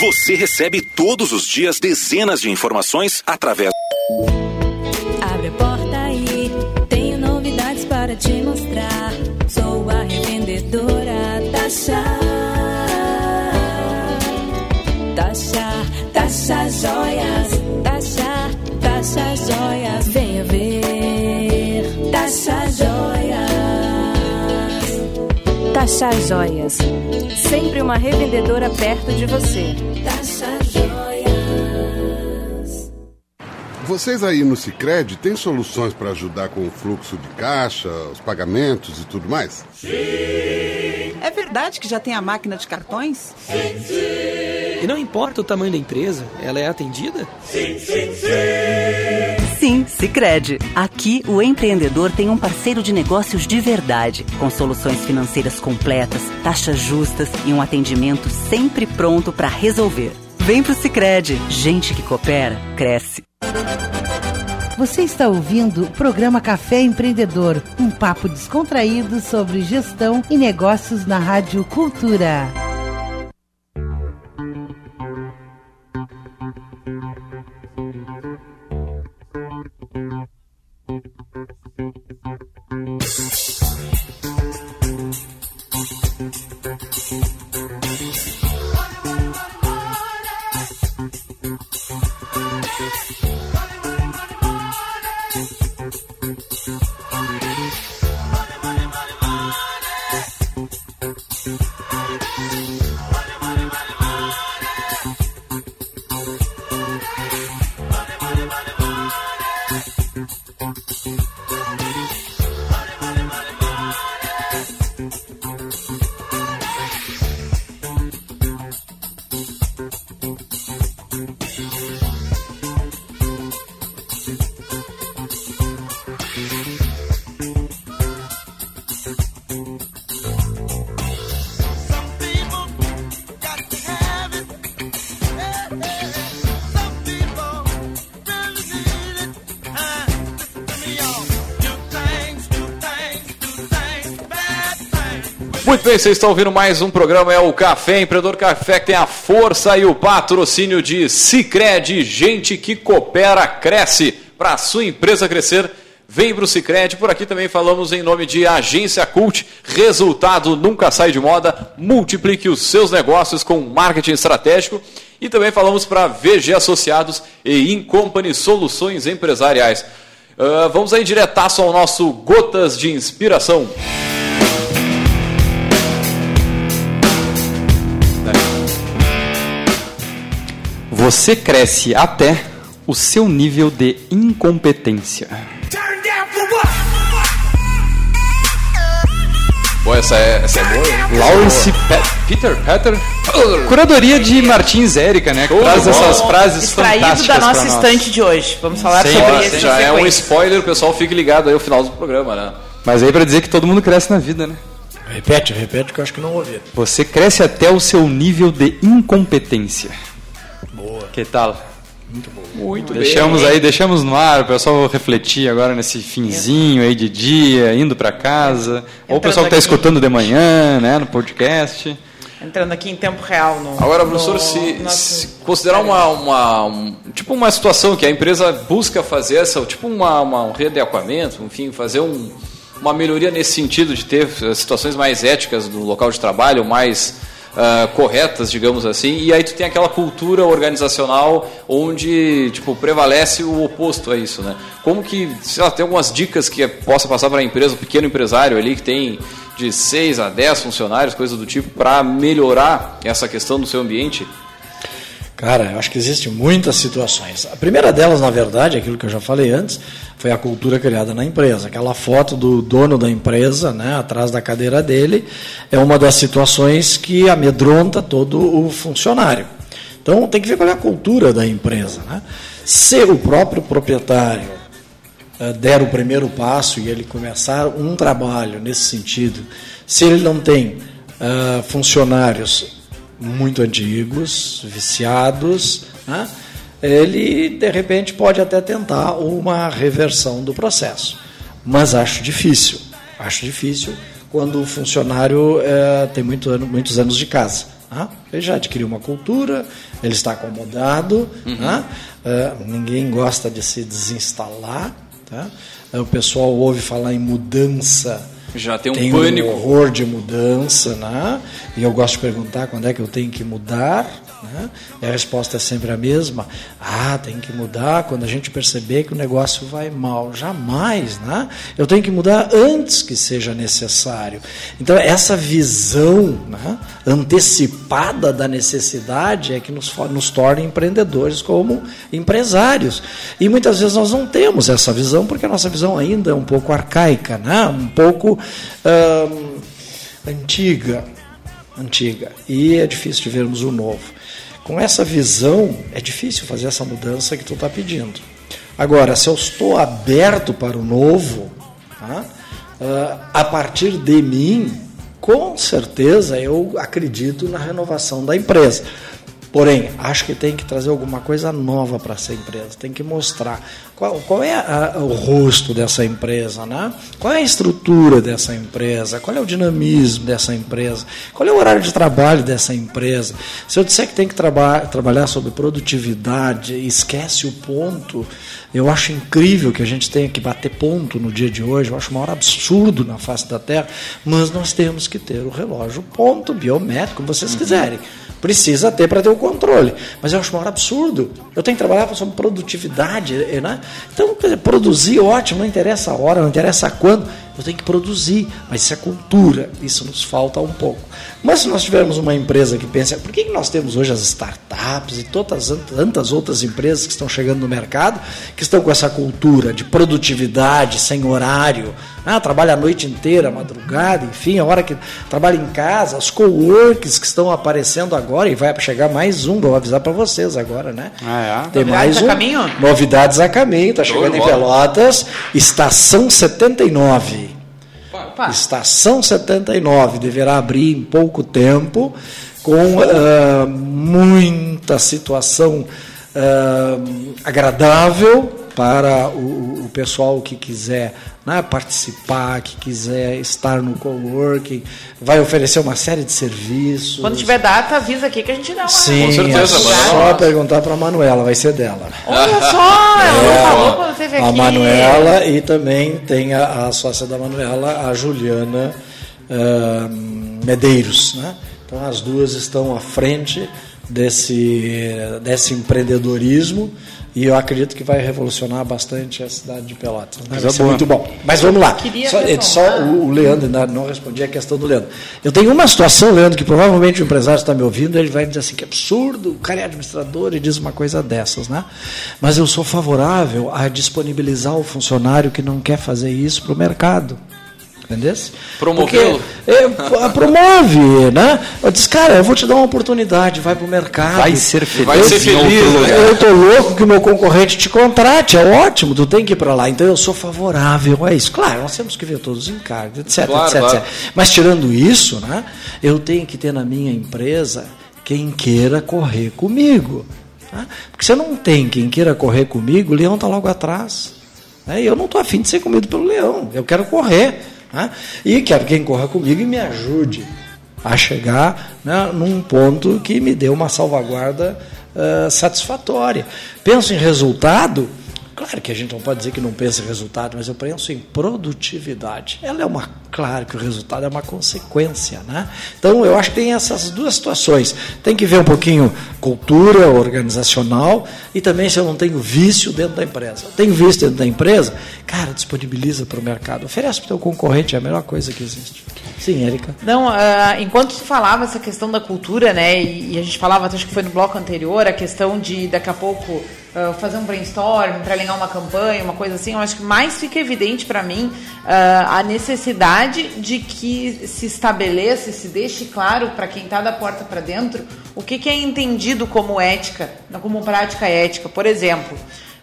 Speaker 7: Você recebe todos os dias dezenas de informações através.
Speaker 8: Abre a porta aí, tenho novidades para te mostrar. Sou a revendedora Tasha. Tasha, Tasha Joias. Tasha, Tasha Joias.
Speaker 9: Tasha Joias. Sempre uma revendedora perto de você.
Speaker 8: Tasha Joias.
Speaker 10: Vocês aí no Cicred têm soluções para ajudar com o fluxo de caixa, os pagamentos e tudo mais?
Speaker 11: É verdade que já tem a máquina de cartões?
Speaker 12: Sim, sim. E não importa o tamanho da empresa, ela é atendida?
Speaker 11: Sim, sim, sim.
Speaker 13: Sim, Sicredi. Aqui o empreendedor tem um parceiro de negócios de verdade, com soluções financeiras completas, taxas justas e um atendimento sempre pronto para resolver. Vem pro Sicredi. Gente que coopera cresce.
Speaker 14: Você está ouvindo o programa Café Empreendedor, um papo descontraído sobre gestão e negócios na Rádio Cultura.
Speaker 1: Bem, vocês estão ouvindo mais um programa, é o Café Empreendedor Café, que tem a força e o patrocínio de Cicred, gente que coopera, cresce, para a sua empresa crescer, vem para o Cicred, por aqui também falamos em nome de Agência Cult, resultado nunca sai de moda, multiplique os seus negócios com marketing estratégico, e também falamos para VG Associados e Incompany Soluções Empresariais. Uh, vamos aí diretaço ao nosso Gotas de Inspiração.
Speaker 3: Você cresce até o seu nível de incompetência.
Speaker 1: Boa, essa é, essa é boa.
Speaker 3: Lawrence Pe Peter Peter. Curadoria de Martins Érica, né? Que
Speaker 2: Show
Speaker 3: traz
Speaker 2: bola.
Speaker 3: essas frases
Speaker 2: Extraído
Speaker 3: fantásticas
Speaker 2: da nossa estante de hoje. Vamos falar
Speaker 3: Sim,
Speaker 2: sobre esse
Speaker 1: Já é um spoiler, o pessoal fique ligado aí ao final do programa, né?
Speaker 3: Mas aí para dizer que todo mundo cresce na vida, né?
Speaker 4: Repete, repete, que eu acho que não ouvi.
Speaker 3: Você cresce até o seu nível de incompetência. Que tal?
Speaker 4: Muito bom.
Speaker 1: Muito
Speaker 3: deixamos
Speaker 1: bem.
Speaker 3: aí, deixamos no ar, o pessoal refletir agora nesse finzinho aí de dia, indo para casa, ou o pessoal que está escutando de manhã, né, no podcast.
Speaker 2: Entrando aqui em tempo real no.
Speaker 1: Agora,
Speaker 2: no
Speaker 1: professor, se,
Speaker 2: nosso-
Speaker 1: se considerar uma, uma um- tipo uma situação que a empresa busca fazer essa, tipo uma, uma- um readequamento, enfim, fazer um- uma melhoria nesse sentido de ter eh, situações mais éticas no local de trabalho, mais ah, corretas, digamos assim, e aí tu tem aquela cultura organizacional onde tipo prevalece o oposto a isso, né? Como que, sei lá, tem algumas dicas que possa passar para a empresa, o pequeno empresário ali que tem de 6 a 10 funcionários, coisa do tipo, para melhorar essa questão do seu ambiente?
Speaker 4: Cara, eu acho que existem muitas situações. A primeira delas, na verdade, aquilo que eu já falei antes, foi a cultura criada na empresa. Aquela foto do dono da empresa, né, atrás da cadeira dele, é uma das situações que amedronta todo o funcionário. Então, tem que ver qual é a cultura da empresa. Né? Se o próprio proprietário eh, der o primeiro passo e ele começar um trabalho nesse sentido, se ele não tem ah, funcionários muito antigos, viciados, né, ele de repente pode até tentar uma reversão do processo. Mas acho difícil, acho difícil quando o funcionário eh, tem muito ano, muitos anos de casa. né? Ele já adquiriu uma cultura, ele está acomodado, né? Eh, ninguém gosta de se desinstalar. Tá? O pessoal ouve falar em mudança.
Speaker 1: Já tem um
Speaker 4: tem
Speaker 1: pânico.
Speaker 4: Um horror de mudança, né? E eu gosto de perguntar quando é que eu tenho que mudar, né? E a resposta é sempre a mesma. Ah, tem que mudar quando a gente perceber que o negócio vai mal. Jamais, né? Eu tenho que mudar antes que seja necessário. Então, essa visão né, antecipada da necessidade é que nos, nos torna empreendedores como empresários. E muitas vezes nós não temos essa visão porque a nossa visão ainda é um pouco arcaica, né? um pouco antiga, antiga. E é difícil de vermos o novo. Com essa visão, é difícil fazer essa mudança que tu está pedindo. Agora, se eu estou aberto para o novo, tá? Ah, a partir de mim, com certeza eu acredito na renovação da empresa. Porém, acho que tem que trazer alguma coisa nova para essa empresa, tem que mostrar qual, qual é a- o rosto dessa empresa, né? qual é a estrutura dessa empresa, qual é o dinamismo dessa empresa, qual é o horário de trabalho dessa empresa. Se eu disser que tem que traba trabalhar sobre produtividade esquece o ponto, eu acho incrível que a gente tenha que bater ponto no dia de hoje, eu acho o maior absurdo na face da Terra, mas nós temos que ter o relógio ponto biométrico, como vocês quiserem. Precisa ter para ter o controle. Mas eu acho maior absurdo. Eu tenho que trabalhar sobre produtividade. eh, Né? Então, produzir, ótimo, não interessa a hora, não interessa quando. Eu tenho que produzir. Mas isso é cultura. Isso nos falta um pouco. Mas se nós tivermos uma empresa que pensa, por que nós temos hoje as startups e todas, tantas outras empresas que estão chegando no mercado, que estão com essa cultura de produtividade, sem horário, ah, trabalha a noite inteira, a madrugada, enfim, a hora que trabalha em casa, os coworks que estão aparecendo agora, e vai chegar mais um, vou avisar para vocês agora, né?
Speaker 3: Ah,
Speaker 4: Tem
Speaker 2: Novidades
Speaker 4: mais
Speaker 2: a
Speaker 4: um.
Speaker 2: caminho?
Speaker 4: Novidades a caminho, está chegando em. Pelotas, estação 79.
Speaker 2: Opa.
Speaker 4: Estação 79 deverá abrir em pouco tempo, com ah, muita situação ah, agradável para o, o pessoal que quiser né, participar, que quiser estar no coworking, vai oferecer uma série de serviços.
Speaker 2: Quando tiver data, avisa aqui que a gente dá uma.
Speaker 4: Sim,
Speaker 1: Com certeza,
Speaker 4: é só perguntar para a Manuela, vai ser dela.
Speaker 2: Olha só, ela não falou quando teve aqui.
Speaker 4: A Manuela e também tem a, a sócia da Manuela, a Juliana ah, Medeiros. Né? Então as duas estão à frente desse, desse empreendedorismo e eu acredito que vai revolucionar bastante a cidade de Pelotas. né? Vai ser muito bom. Mas vamos lá. Só, só o, o Leandro, ainda não respondi a questão do Leandro. Eu tenho uma situação, Leandro, que provavelmente o empresário está me ouvindo, ele vai dizer assim, que absurdo, o cara é administrador e diz uma coisa dessas, né? Mas eu sou favorável a disponibilizar o funcionário que não quer fazer isso para o mercado. Entendeu?
Speaker 1: Promovê-lo?
Speaker 4: É, promove, né? Eu disse, cara, eu vou te dar uma oportunidade, vai para o mercado.
Speaker 3: Vai ser feliz.
Speaker 1: Vai ser feliz.
Speaker 4: Eu estou louco que o meu concorrente te contrate, é ótimo, tu tem que ir para lá. Então eu sou favorável a isso. Claro, nós temos que ver todos os encargos, etc,
Speaker 1: Claro,
Speaker 4: etc,
Speaker 1: claro.
Speaker 4: etc. Mas tirando isso, né, eu tenho que ter na minha empresa quem queira correr comigo. tá? Porque se não tem quem queira correr comigo, o leão está logo atrás. né? E eu não estou afim de ser comido pelo leão, eu quero correr. Né? E quero quem corra comigo e me ajude a chegar né, num ponto que me dê uma salvaguarda ah, satisfatória. Penso em resultado, claro que a gente não pode dizer que não pensa em resultado, mas eu penso em produtividade. Ela é uma, claro que o resultado é uma consequência, né? Então eu acho que tem essas duas situações. Tem que ver um pouquinho cultura organizacional e também se eu não tenho vício dentro da empresa. Eu tenho vício dentro da empresa, cara, disponibiliza para o mercado, oferece para o teu concorrente, é a melhor coisa que existe. Sim, Érica.
Speaker 2: Não, ah, enquanto tu falava essa questão da cultura, né, e, e a gente falava, acho que foi no bloco anterior, a questão de daqui a pouco ah, fazer um brainstorm para alinhar uma campanha, uma coisa assim, eu acho que mais fica evidente para mim ah, a necessidade de que se estabeleça, se deixe claro para quem está da porta para dentro o que, que é entendido como ética, como prática ética. Por exemplo,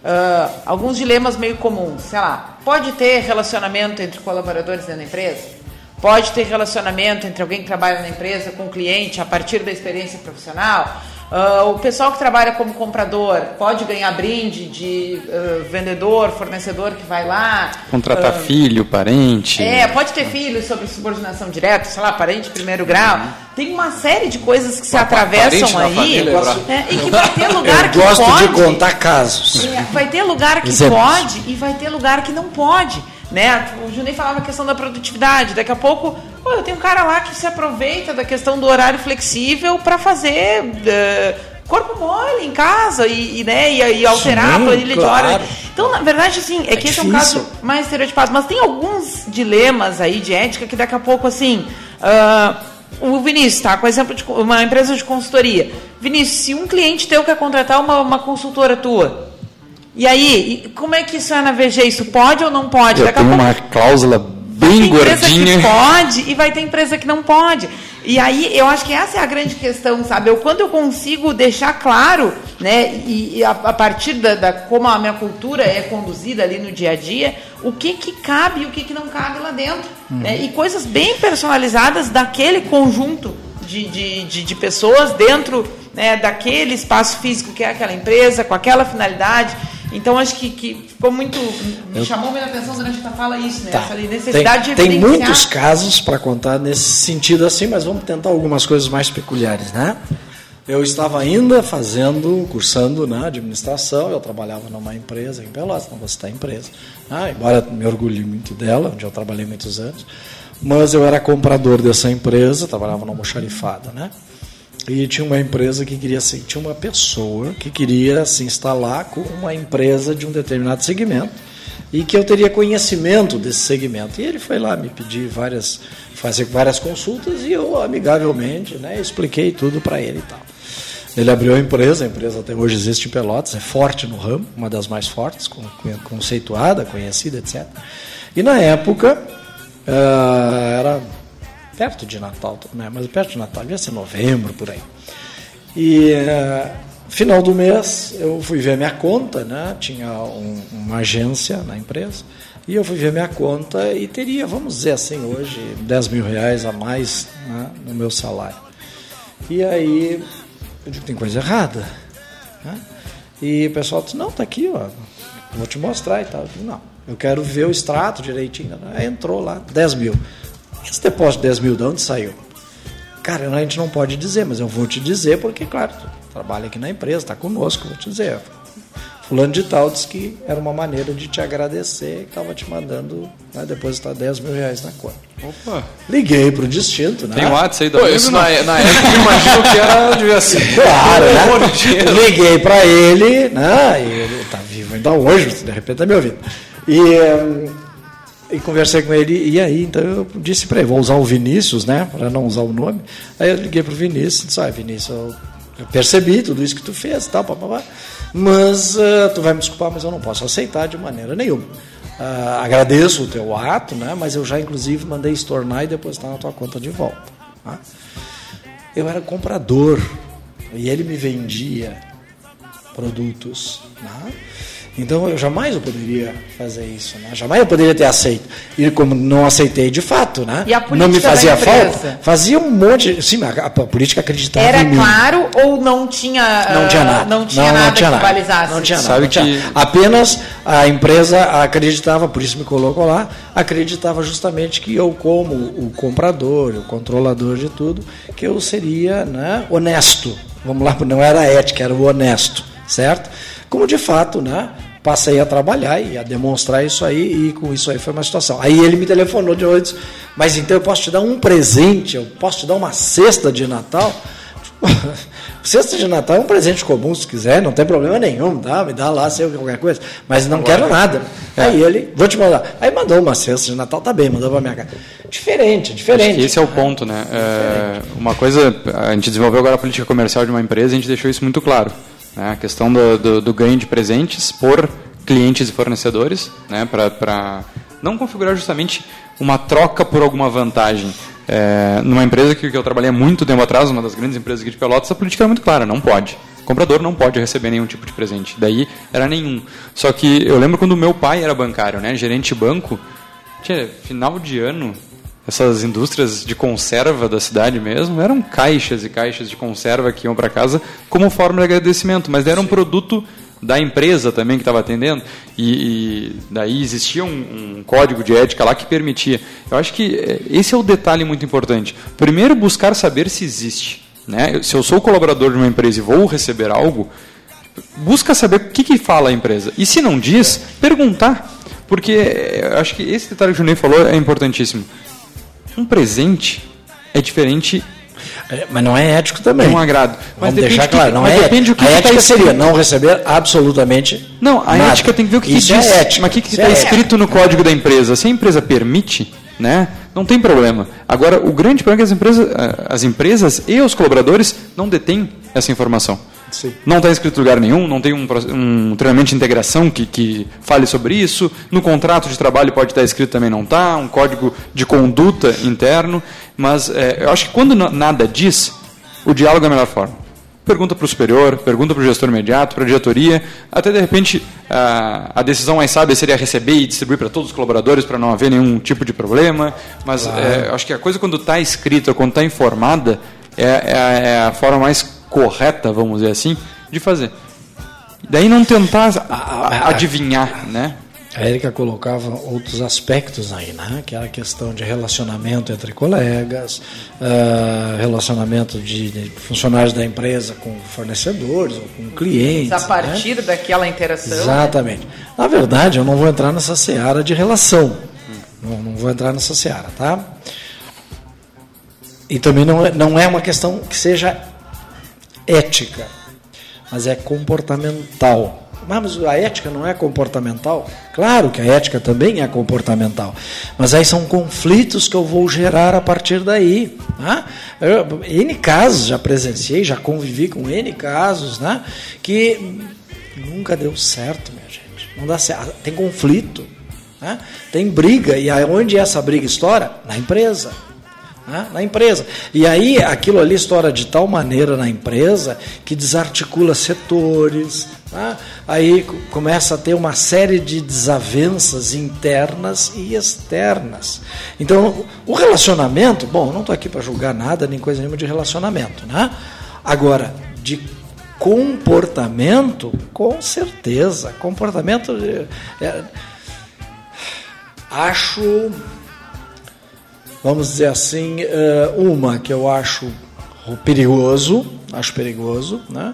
Speaker 2: ah, alguns dilemas meio comuns, sei lá, pode ter relacionamento entre colaboradores dentro da empresa? Pode ter relacionamento entre alguém que trabalha na empresa com o cliente a partir da experiência profissional. Ah, o pessoal que trabalha como comprador pode ganhar brinde de ah, vendedor, fornecedor que vai lá.
Speaker 3: Contratar
Speaker 2: Ah,
Speaker 3: filho, parente.
Speaker 2: É, pode ter filhos sobre subordinação direta, sei lá, parente de primeiro grau. Tem uma série de coisas que se atravessam aí. é, e que vai ter lugar
Speaker 4: Eu
Speaker 2: que
Speaker 4: gosto
Speaker 2: pode.
Speaker 4: de contar casos.
Speaker 2: É, vai ter lugar que
Speaker 4: Exemplos.
Speaker 2: pode e vai ter lugar que não pode. Né? O Junei falava a questão da produtividade. Daqui a pouco, eu tenho um cara lá que se aproveita da questão do horário flexível para fazer eh, corpo mole em casa e, e, né, e, e alterar
Speaker 4: Sim,
Speaker 2: a planilha
Speaker 4: claro.
Speaker 2: de hora. Então, na verdade, assim, é,
Speaker 4: É
Speaker 2: que esse é um caso mais estereotipado. Mas tem alguns dilemas aí de ética que daqui a pouco, assim. ah, o Vinícius, tá? Com exemplo de uma empresa de consultoria. Vinícius, se um cliente teu quer contratar uma, uma consultora tua, e aí, como é que isso é na VG? Isso pode ou não pode?
Speaker 3: Tenho
Speaker 2: pouco
Speaker 3: uma cláusula
Speaker 2: vai
Speaker 3: bem
Speaker 2: ter empresa
Speaker 3: gordinha.
Speaker 2: que pode e vai ter empresa que não pode. E aí eu acho que essa é a grande questão, sabe? Eu, quando eu consigo deixar claro, né, e, e a, a partir da, da como a minha cultura é conduzida ali no dia a dia, o que que cabe e o que que não cabe lá dentro. Né? E coisas bem personalizadas daquele conjunto de, de, de, de pessoas dentro né, daquele espaço físico que é aquela empresa, com aquela finalidade. Então acho que, que ficou muito. Me
Speaker 4: Eu-
Speaker 2: chamou muita atenção durante a fala isso, né?
Speaker 4: Tá.
Speaker 2: Essa
Speaker 4: Tem,
Speaker 2: necessidade de
Speaker 4: tem muitos casos para contar nesse sentido assim, mas vamos tentar algumas coisas mais peculiares, né? Eu estava ainda fazendo, cursando na administração, eu trabalhava numa empresa em Pelotas, não vou citar a empresa, né? embora me orgulhe muito dela, onde eu trabalhei muitos anos, mas eu era comprador dessa empresa, trabalhava numa almoxarifada, né? E tinha uma empresa que queria se, tinha uma pessoa que queria se instalar com uma empresa de um determinado segmento e que eu teria conhecimento desse segmento. E ele foi lá me pedir várias fazer várias consultas e eu amigavelmente, né, expliquei tudo para ele e tal. Ele abriu a empresa, a empresa até hoje existe em Pelotas, é forte no ramo, uma das mais fortes, con- conceituada, conhecida, etc. E na época ah, era perto de Natal, né? mas perto de Natal, devia ser novembro, por aí. E eh, final do mês eu fui ver minha conta, né? tinha um- uma agência na empresa, e eu fui ver minha conta e teria, vamos dizer assim, hoje, 10 mil reais a mais né, no meu salário. E aí eu digo, tem coisa errada. né? E o pessoal disse, não, tá aqui, ó, vou te mostrar e tal. Eu digo, não, eu quero ver o extrato direitinho. Aí entrou lá, 10 mil. Esse depósito de 10 mil, de onde saiu? Cara, a gente não pode dizer, mas eu vou te dizer, porque, claro, tu trabalha aqui na empresa, está conosco, vou te dizer. Fulano de tal disse que era uma maneira de te agradecer, que estava te mandando né, depositar 10 mil reais na conta.
Speaker 3: Opa.
Speaker 4: Liguei pro distinto, né?
Speaker 3: Tem WhatsApp aí da
Speaker 1: Pô, isso
Speaker 3: não?
Speaker 1: na, [laughs] na época eu imagino que era, devia ser.
Speaker 4: Claro, né? Liguei para ele, né? E ele tá vivo ainda hoje, de repente tá me ouvindo. E, hum, e conversei com ele, e aí, então eu disse para ele, vou usar o Vinícius, né? Para não usar o nome. Aí eu liguei pro Vinícius e disse, ah, Vinícius, eu, eu percebi tudo isso que tu fez tal, papapá, mas ah, tu vai me desculpar, mas eu não posso aceitar de maneira nenhuma. Uh, agradeço o teu ato, né? mas eu já inclusive mandei estornar e depositar na tua conta de volta. Tá? Eu era comprador e ele me vendia produtos. Né? Então eu jamais eu poderia fazer isso, né? Jamais eu poderia ter aceito. E como não aceitei de fato, né? não me fazia falta. Fazia um monte. Sim, a, a política acreditava
Speaker 2: Era
Speaker 4: em mim.
Speaker 2: claro ou não tinha
Speaker 4: Não tinha nada.
Speaker 2: Não tinha
Speaker 4: não,
Speaker 2: nada
Speaker 4: não tinha
Speaker 2: que
Speaker 4: nada.
Speaker 2: balizasse.
Speaker 4: Não tinha nada.
Speaker 3: Sabe
Speaker 4: não tinha-
Speaker 3: que-
Speaker 4: Apenas a empresa acreditava, por isso me colocou lá, acreditava justamente que eu, como o comprador, o controlador de tudo, que eu seria né, honesto. Vamos lá, não era ética, era o honesto, certo? Como de fato, né? Passei a trabalhar e a demonstrar isso aí, e com isso aí foi uma situação. Aí ele me telefonou de noite, mas então eu posso te dar um presente, eu posso te dar uma cesta de Natal? [laughs] Cesta de Natal é um presente comum, se quiser, não tem problema nenhum, tá? Me dá lá, sei qualquer coisa. Mas não quero nada.
Speaker 3: É.
Speaker 4: Aí ele, vou te mandar. Aí mandou uma cesta de Natal, tá bem, mandou pra minha casa. Diferente, diferente.
Speaker 3: Esse é o ponto, né? É, uma coisa, a gente desenvolveu agora a política comercial de uma empresa e a gente deixou isso muito claro. Né? A questão do, do, do ganho de presentes por clientes e fornecedores, né? para não configurar justamente uma troca por alguma vantagem. É, numa empresa que, que eu trabalhei muito tempo atrás, uma das grandes empresas aqui de Pelotas, a política era muito clara, não pode. O comprador não pode receber nenhum tipo de presente. Daí era nenhum. Só que eu lembro quando meu pai era bancário, né? gerente banco, tinha final de ano, essas indústrias de conserva da cidade mesmo, eram caixas e caixas de conserva que iam para casa como forma de agradecimento, mas era um produto da empresa também que estava atendendo e, e daí existia um, um código de ética lá que permitia. Eu acho que eh, esse é o detalhe muito importante. Primeiro, buscar saber se existe. Né? Se eu sou colaborador de uma empresa e vou receber algo, busca saber o que, que fala a empresa. E se não diz, perguntar. Porque eh, eu acho que esse detalhe que o Junei falou é importantíssimo. Um presente é diferente
Speaker 4: É, mas não é ético também.
Speaker 3: de um agrado. Mas
Speaker 4: Vamos deixar
Speaker 3: que-
Speaker 4: claro, não é
Speaker 3: depende do que
Speaker 4: A
Speaker 3: que tá
Speaker 4: ética
Speaker 3: escrito.
Speaker 4: seria não receber absolutamente
Speaker 3: Não, a
Speaker 4: nada.
Speaker 3: ética tem que ver o que, que
Speaker 4: Isso
Speaker 3: diz.
Speaker 4: é ética.
Speaker 3: Mas o que
Speaker 4: Isso
Speaker 3: está
Speaker 4: é
Speaker 3: escrito no código da empresa? Se a empresa permite, né, não tem problema. Agora, o grande problema é que as empresas, eh, as empresas e os colaboradores não detêm essa informação.
Speaker 4: Sim.
Speaker 3: Não está escrito em lugar nenhum, não tem um, um treinamento de integração que, que fale sobre isso. No contrato de trabalho pode estar escrito também não está, um código de conduta interno. Mas eh, eu acho que quando na- nada diz, o diálogo é a melhor forma. Pergunta para o superior, pergunta para o gestor imediato, para a diretoria, até de repente a, a decisão mais sábia seria receber e distribuir para todos os colaboradores para não haver nenhum tipo de problema. Mas
Speaker 4: Claro.
Speaker 3: eu acho que a coisa quando está escrita, quando está informada, é, é é a forma mais correta, vamos dizer assim, de fazer. Daí não tentar a- adivinhar, né?
Speaker 4: A Érica colocava outros aspectos aí, né? que era a questão de relacionamento entre colegas, ah, relacionamento de, de funcionários da empresa com fornecedores ou com clientes.
Speaker 2: A
Speaker 4: né?
Speaker 2: partir daquela interação.
Speaker 4: Exatamente. Na verdade, eu não vou entrar nessa seara de relação. Não, não vou entrar nessa seara, tá? E também não é, não é uma questão que seja ética, mas é comportamental. Mas a ética não é comportamental? Claro que a ética também é comportamental. Mas aí são conflitos que eu vou gerar a partir daí. Né? Eu, N casos já presenciei, já convivi com N casos né? que nunca deu certo, minha gente. Não dá certo. Tem conflito, né? tem briga. E aonde essa briga estoura? Na empresa né, na empresa. E aí aquilo ali estoura de tal maneira na empresa que desarticula setores, né, aí co- começa a ter uma série de desavenças internas e externas. Então, o relacionamento, bom, não estou aqui para julgar nada, nem coisa nenhuma de relacionamento, né? Agora, de comportamento, com certeza, comportamento. é, acho vamos dizer assim, eh, uma que eu acho perigoso, acho perigoso, né?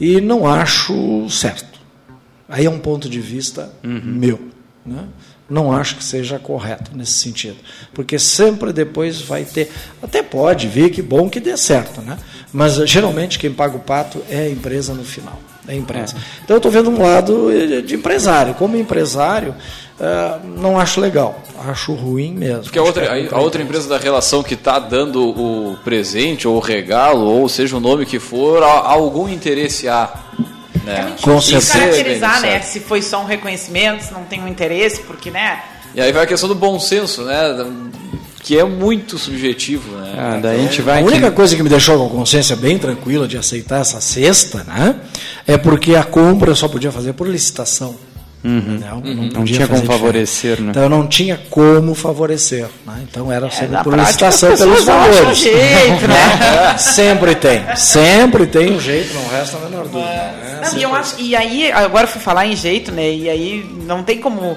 Speaker 4: E não acho certo. Aí é um ponto de vista meu, né? Não acho que seja correto nesse sentido, porque sempre depois vai ter, até pode vir que bom que dê certo, né? Mas geralmente quem paga o pato é a empresa no final, é a empresa. Então eu estou vendo um lado eh, de empresário, como empresário eh, não acho legal, acho ruim mesmo.
Speaker 1: Porque a outra,
Speaker 4: que é
Speaker 1: a, a outra empresa da relação que está dando o presente, ou o regalo, ou seja o nome que for, há, há algum interesse há.
Speaker 2: É. Com certeza. caracterizar, né? Se foi só um reconhecimento, se não tem um interesse, porque, né?
Speaker 1: E aí vai a questão do bom senso, né? Que é muito subjetivo, né?
Speaker 4: Ah, daí a, gente vai a única coisa que me deixou com a consciência bem tranquila de aceitar essa cesta, né? É porque a compra eu só podia fazer por licitação.
Speaker 3: Uhum. Não, não, não tinha como favorecer, né?
Speaker 4: Então eu não tinha como favorecer. Né? Então era é, sempre por licitação pelos valores.
Speaker 2: Jeito, né? [laughs]
Speaker 4: sempre tem. Sempre tem um jeito, não resta a menor dúvida. Né?
Speaker 2: Não, e, eu acho, e aí, agora fui falar em jeito, né? E aí não tem como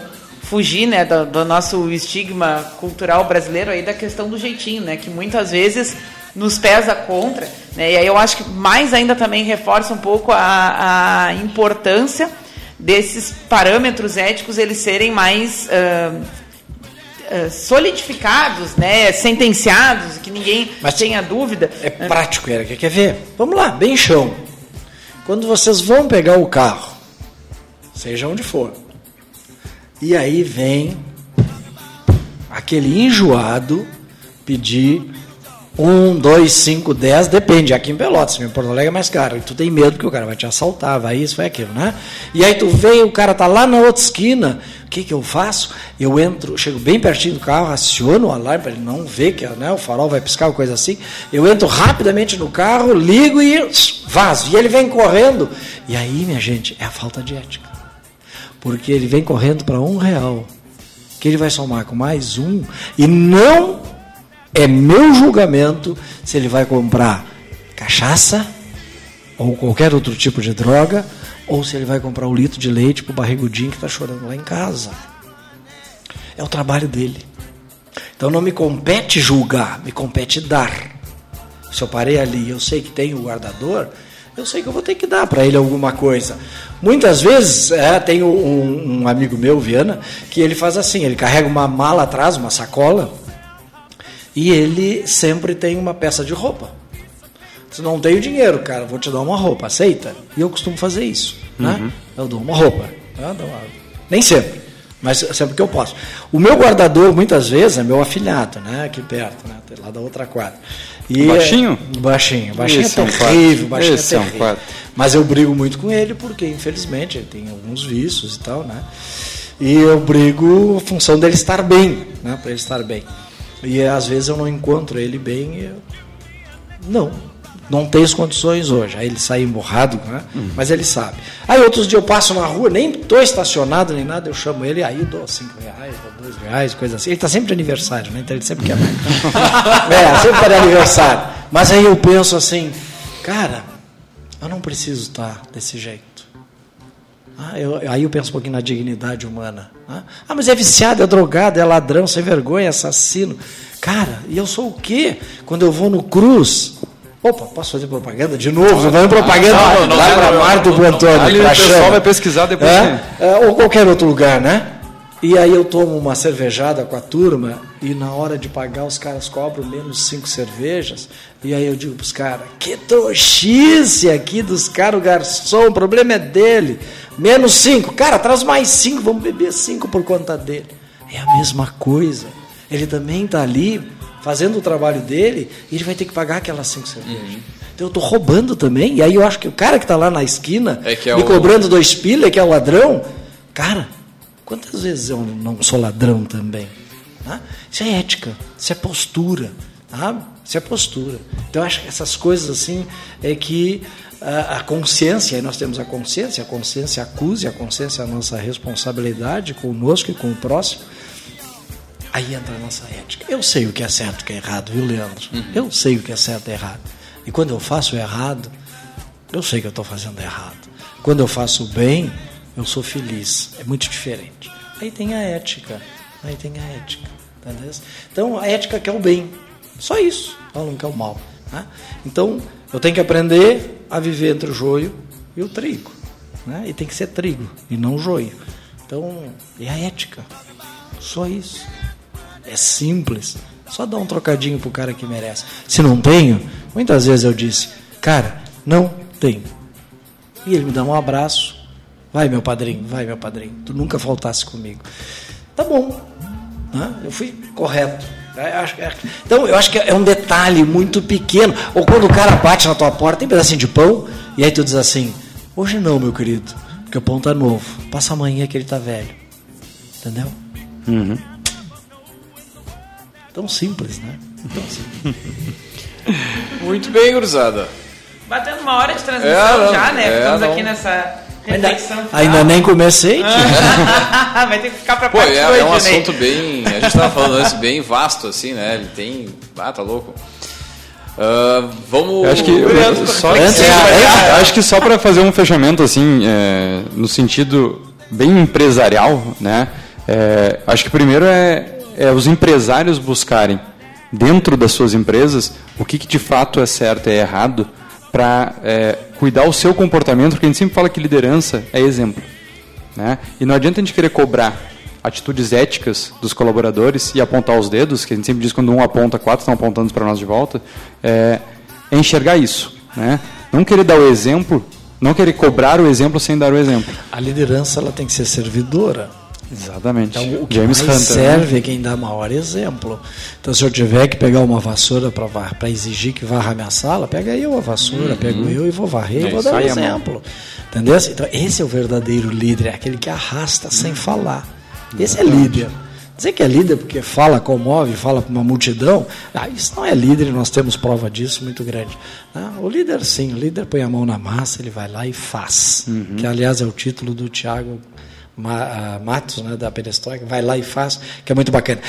Speaker 2: fugir né, do, do, nosso estigma cultural brasileiro aí da questão do jeitinho, né? Que muitas vezes nos pesa contra. Né? E aí eu acho que mais ainda também reforça um pouco a, a importância desses parâmetros éticos eles serem mais uh, uh, solidificados, né, sentenciados, que ninguém Mas tenha dúvida.
Speaker 4: É prático, Erika. Quer ver? Vamos lá, bem chão. Quando vocês vão pegar o carro, seja onde for, e aí vem aquele enjoado pedir um, dois, cinco, dez, depende. Aqui em Pelotas, em Porto Alegre é mais caro. E tu tem medo que o cara vai te assaltar, vai isso, vai aquilo, né? E aí tu vem, o cara tá lá na outra esquina. O que que eu faço? Eu entro, chego bem pertinho do carro, aciono o alarme para ele não ver que né, o farol vai piscar, coisa assim. Eu entro rapidamente no carro, ligo e vazo. E ele vem correndo. E aí, minha gente, é a falta de ética. Porque ele vem correndo para um real. Que ele vai somar com mais um e não é meu julgamento se ele vai comprar cachaça ou qualquer outro tipo de droga ou se ele vai comprar um litro de leite para o barrigudinho que está chorando lá em casa. É o trabalho dele. Então não me compete julgar, me compete dar. Se eu parei ali eu sei que tem o guardador, eu sei que eu vou ter que dar para ele alguma coisa. Muitas vezes, é, tem um, um, amigo meu, Viana, que ele faz assim: ele carrega uma mala atrás, uma sacola, e ele sempre tem uma peça de roupa. Se não tenho dinheiro, cara, vou te dar uma roupa, aceita? E eu costumo fazer isso, né? Uhum. Eu dou uma roupa. Né? Nem sempre, mas sempre que eu posso. O meu guardador, muitas vezes, é meu afilhado, né? Aqui perto, né? Lá da outra quadra.
Speaker 3: E baixinho?
Speaker 4: É, baixinho. Baixinho Esse é terrível, baixinho Esse é terrível. É um mas eu brigo muito com ele porque, infelizmente, ele tem alguns vícios e tal, né? E eu brigo a função dele estar bem, né? Para ele estar bem. E às vezes eu não encontro ele bem. Eu... Não, não tem as condições hoje. Aí ele sai emborrado, né? Mas ele sabe. Aí outros dias eu passo na rua, nem estou estacionado nem nada, eu chamo ele, aí dou cinco reais, dou dois reais, coisa assim. Ele está sempre de aniversário, né? então ele sempre quer mais. [laughs] é, sempre está de aniversário. Mas aí eu penso assim, cara, eu não preciso estar desse jeito. Ah, eu, aí eu penso um pouquinho na dignidade humana. Ah, ah, mas é viciado, é drogado, é ladrão, sem vergonha, assassino. Cara, e eu sou o quê? Quando eu vou no Cruz. Opa, posso fazer propaganda de novo? Estou fazendo propaganda não, não, lá para Marto do Antônio. Ali
Speaker 3: o pessoal vai pesquisar depois.
Speaker 4: É, é, ou qualquer outro lugar, né? E aí eu tomo uma cervejada com a turma e na hora de pagar os caras cobram menos cinco cervejas. E aí eu digo para os caras, que trouxice aqui dos caras, o garçom, o problema é dele. Menos cinco. Cara, traz mais cinco, vamos beber cinco por conta dele. É a mesma coisa. Ele também está ali fazendo o trabalho dele ele vai ter que pagar aquelas cinco cervejas. Uhum. Então eu estou roubando também. E aí eu acho que o cara que está lá na esquina é é me o... cobrando dois pila, que é o ladrão, cara, quantas vezes eu não sou ladrão também? Tá? Isso é ética, isso é postura. Tá? Isso é postura. Então eu acho que essas coisas assim é que a consciência, nós temos a consciência, a consciência acuse, a consciência é a nossa responsabilidade conosco e com o próximo. Aí entra a nossa ética. Eu sei o que é certo e o que é errado, viu, Leandro? Uhum. Eu sei o que é certo e errado. E quando eu faço errado, eu sei que eu estou fazendo errado. Quando eu faço bem, eu sou feliz. É muito diferente. Aí tem a ética. Aí tem a ética. Entendeu? Então, a ética quer o bem. Só isso. Ela não quer o mal. Né? Então, eu tenho que aprender a viver entre o joio e o trigo. Né? E tem que ser trigo e não joio. Então, é a ética. Só isso. É simples. Só dar um trocadinho pro cara que merece. Se não tenho, muitas vezes eu disse, cara, não tenho. E ele me dá um abraço. Vai, meu padrinho, vai, meu padrinho. Tu nunca faltasse comigo. Tá bom. Né? Eu fui correto. É, é, então, eu acho que é um detalhe muito pequeno. Ou quando o cara bate na tua porta, tem um pedacinho de pão, e aí tu diz assim: Hoje não, meu querido, porque o pão tá novo. Passa amanhã que ele tá velho. Entendeu?
Speaker 3: Uhum.
Speaker 4: Tão simples, né? Tão simples. [laughs]
Speaker 1: Muito bem, gurizada.
Speaker 2: Batendo uma hora de transmissão
Speaker 1: É, não,
Speaker 2: já, né?
Speaker 1: é,
Speaker 2: Estamos
Speaker 1: não.
Speaker 2: aqui nessa reflexão. final.
Speaker 4: Ainda nem comecei, tio. [laughs]
Speaker 2: Vai ter que ficar pra
Speaker 1: Pô,
Speaker 2: parte
Speaker 1: é,
Speaker 2: dois,
Speaker 1: é um
Speaker 2: Ney.
Speaker 1: assunto bem. A gente tava falando antes, bem vasto, assim, né? Ele tem. Ah, tá louco. Ah, vamos.
Speaker 3: Eu acho que
Speaker 1: Leandro,
Speaker 3: só,
Speaker 1: reflexão,
Speaker 3: é, é, acho que só para fazer um fechamento assim, é, no sentido bem empresarial, né? é, acho que primeiro é, é os empresários buscarem dentro das suas empresas o que, que de fato é certo e é errado para cuidar o seu comportamento, porque a gente sempre fala que liderança é exemplo, né? E não adianta a gente querer cobrar atitudes éticas dos colaboradores e apontar os dedos, que a gente sempre diz quando um aponta, quatro estão apontando para nós de volta, é, é enxergar isso. Né? Não querer dar o exemplo, não querer cobrar o exemplo sem dar o exemplo.
Speaker 4: A liderança ela tem que ser servidora.
Speaker 3: Exatamente.
Speaker 4: Então, o que
Speaker 3: James
Speaker 4: mais
Speaker 3: Hunter. né?
Speaker 4: serve é quem dá maior exemplo. Então, se eu tiver que pegar uma vassoura para exigir que varra a minha sala, pega eu a vassoura,
Speaker 3: Uhum.
Speaker 4: pego eu e vou varrer
Speaker 3: É
Speaker 4: e vou dar
Speaker 3: amor.
Speaker 4: exemplo. Entendeu? Então, esse é o verdadeiro líder, é aquele que arrasta sem falar. Esse é líder. Dizer que é líder porque fala, comove, fala para uma multidão, ah, isso não é líder nós temos prova disso muito grande. Ah, o líder, sim, o líder põe a mão na massa, ele vai lá e faz.
Speaker 3: Uhum.
Speaker 4: Que, aliás, é o título do Tiago Matos, né, da Perestroika, vai lá e faz, que é muito bacana.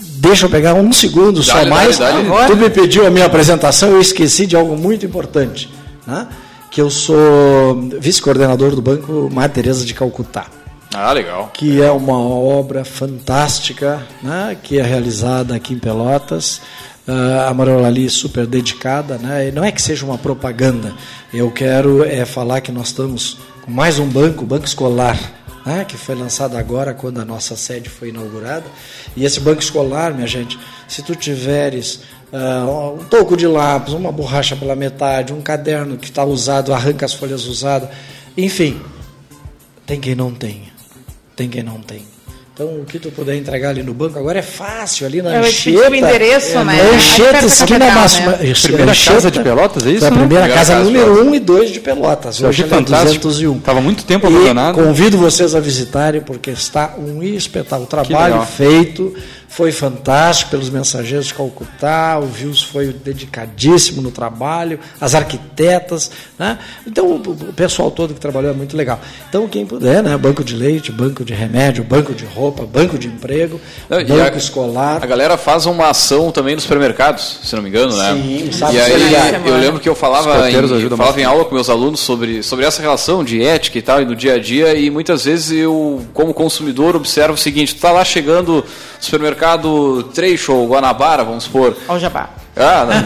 Speaker 4: Deixa eu pegar um segundo só
Speaker 1: Dale,
Speaker 4: mais.
Speaker 1: dale, dale.
Speaker 4: Tu me pediu a minha apresentação, eu esqueci de algo muito importante. Né? Que eu sou vice-coordenador do Banco Maria Teresa de Calcutá
Speaker 1: Ah, legal.
Speaker 4: que é uma obra fantástica, né, que é realizada aqui em Pelotas. Ah, a Marola ali super dedicada, né, e não é que seja uma propaganda. Eu quero é falar que nós estamos com mais um banco, o Banco Escolar, né, que foi lançado agora quando a nossa sede foi inaugurada. E esse banco escolar, minha gente, se tu tiveres ah, um toco de lápis, uma borracha pela metade, um caderno que está usado, arranca as folhas usadas, enfim, tem quem não tenha. Tem quem não tem. Então, o que tu puder entregar ali no banco, agora é fácil, ali na
Speaker 2: te
Speaker 4: Anchieta.
Speaker 2: o endereço,
Speaker 4: é,
Speaker 2: né?
Speaker 4: Anchieta, esquina
Speaker 2: catedral,
Speaker 4: máxima.
Speaker 2: né?
Speaker 3: Primeira casa de Pelotas, é isso,
Speaker 4: Foi a primeira,
Speaker 1: Primeira
Speaker 4: casa,
Speaker 1: casa
Speaker 4: número
Speaker 1: Pelotas.
Speaker 4: 1 e 2 de Pelotas.
Speaker 3: Eu
Speaker 4: Hoje é
Speaker 3: fantástico.
Speaker 4: 201.
Speaker 3: Estava muito tempo
Speaker 4: E
Speaker 3: abandonado.
Speaker 4: convido vocês a visitarem, porque está um espetáculo. O trabalho feito foi fantástico pelos mensageiros de Calcutá, o Vils foi dedicadíssimo no trabalho, as arquitetas, né? Então o, pessoal todo que trabalhou é muito legal. Então quem puder, né? Banco de leite, banco de remédio, banco de roupa, banco de emprego,
Speaker 1: Não, e
Speaker 4: banco
Speaker 1: a-
Speaker 4: escolar.
Speaker 1: A galera faz uma ação também nos supermercados, se não me engano, né?
Speaker 4: Sim, sábado
Speaker 1: e aí eu lembro que eu falava, em, eu falava em aula com meus alunos sobre, sobre essa relação de ética e tal, e no dia a dia, e muitas vezes eu, como consumidor, observo o seguinte, tu tá lá chegando no supermercado Trecho ou Guanabara, vamos supor,
Speaker 2: Ó o jabá.
Speaker 1: ah, né?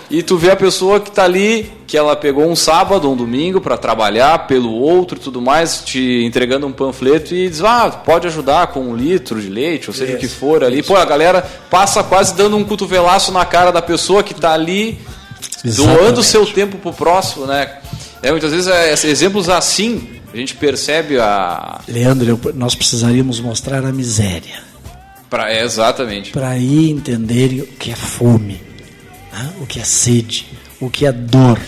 Speaker 1: [laughs] e tu vê a pessoa que tá ali, que ela pegou um sábado, um domingo para trabalhar pelo outro e tudo mais, te entregando um panfleto e diz, ah, pode ajudar com um litro de leite, ou seja o que for ali. Pô, a galera passa quase dando um cotovelaço na cara da pessoa que tá ali doando
Speaker 4: Exatamente.
Speaker 1: o seu tempo pro próximo, né? É, muitas vezes é, esses exemplos assim, a gente percebe a...
Speaker 4: Leandro, eu- nós precisaríamos mostrar a miséria.
Speaker 1: Pra, é, exatamente.
Speaker 4: para aí entenderem o que é fome, né? o que é sede, o que é dor.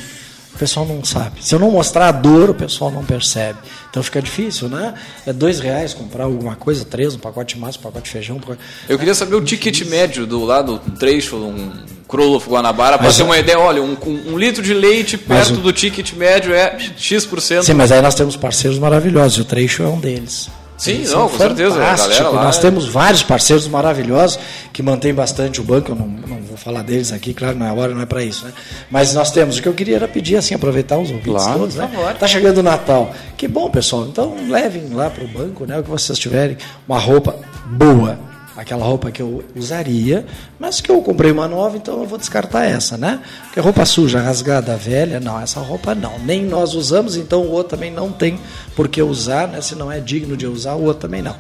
Speaker 4: O pessoal não sabe. Se eu não mostrar a dor, o pessoal não percebe. Então fica difícil, né? É dois reais comprar alguma coisa, três, um pacote de massa, um pacote de feijão. Um pacote...
Speaker 1: Eu queria saber o ticket médio do lado do trecho, um Kroloff Guanabara, para ter
Speaker 4: é-
Speaker 1: uma ideia. Olha, um, um litro de leite perto
Speaker 4: o-
Speaker 1: do ticket médio é X%.
Speaker 4: Sim, mas aí nós temos parceiros maravilhosos, e o Trecho é um deles.
Speaker 1: Sim, não, com certeza, a galera
Speaker 4: fantásticos.
Speaker 1: lá
Speaker 4: Nós
Speaker 1: é-
Speaker 4: temos vários parceiros maravilhosos que mantêm bastante o banco. Eu não, não vou falar deles aqui, claro, não é hora, não é para isso. Né? Mas nós temos. O que eu queria era pedir, assim, aproveitar os ouvintes
Speaker 3: Claro,
Speaker 4: todos. Né? Tá chegando o Natal. Que bom, pessoal. Então levem lá para o banco, né? O que vocês tiverem. Uma roupa boa. Aquela roupa que eu usaria, mas que eu comprei uma nova, então eu vou descartar essa, né? Porque roupa suja, rasgada, velha, não, essa roupa não. Nem nós usamos, então o outro também não tem por que usar, né? Se não é digno de usar, o outro também não.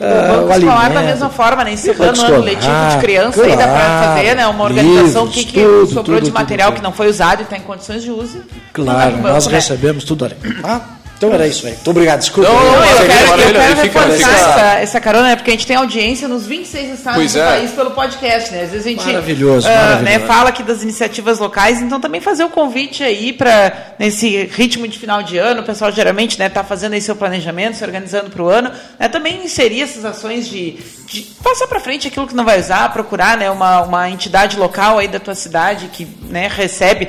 Speaker 2: O
Speaker 4: Ah,
Speaker 2: escolar da mesma forma, né? Encerrando o ano letivo de criança, aí dá para
Speaker 4: claro,
Speaker 2: fazer né? uma organização, o que,
Speaker 4: livros,
Speaker 2: que
Speaker 4: tudo,
Speaker 2: sobrou
Speaker 4: tudo,
Speaker 2: de material
Speaker 4: tudo.
Speaker 2: que não foi usado e está em condições de uso.
Speaker 4: Claro,
Speaker 2: vai pro
Speaker 4: nós
Speaker 2: né?
Speaker 4: recebemos tudo ali. Ah, Então era isso aí. Muito obrigado, desculpa.
Speaker 2: Não, não, eu quero, eu quero reforçar fica... essa, essa carona, né, porque a gente tem audiência nos 26 estados pois do é. país pelo podcast, né? Às vezes a gente
Speaker 4: maravilhoso, uh,
Speaker 2: maravilhoso. Né, fala aqui das iniciativas locais, então também fazer o convite aí para nesse ritmo de final de ano, o pessoal geralmente está né, tá fazendo aí seu planejamento, se organizando para o ano, né, também inserir essas ações de, de passar para frente aquilo que não vai usar, procurar né, uma, uma entidade local aí da tua cidade que né, recebe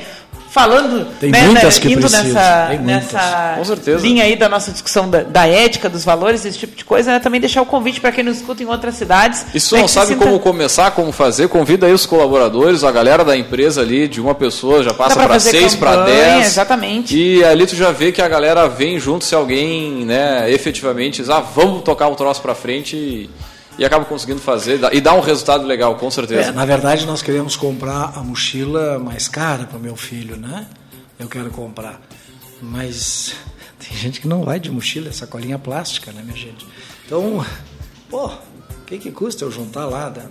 Speaker 2: falando,
Speaker 4: Tem
Speaker 2: né,
Speaker 4: muitas
Speaker 2: né,
Speaker 4: que
Speaker 2: indo
Speaker 4: precisam.
Speaker 2: nessa, nessa linha aí da nossa discussão da, da, ética, dos valores, esse tipo de coisa, né, também deixar o convite para quem nos escuta em outras cidades.
Speaker 1: E se né, não sabe sinta... como começar, como fazer, convida aí os colaboradores, a galera da empresa ali, de uma pessoa, já passa para seis, para dez.
Speaker 2: Exatamente.
Speaker 1: E ali tu já vê que a galera vem junto se alguém, né, efetivamente, diz, ah, vamos tocar o troço para frente e e acaba conseguindo fazer e dá um resultado legal, com certeza.
Speaker 4: É, na verdade, nós queremos comprar a mochila mais cara para meu filho, né? Eu quero comprar. Mas [laughs] tem gente que não vai de mochila, é sacolinha plástica, né, minha gente? Então, pô, o que, que custa eu juntar lá? Da,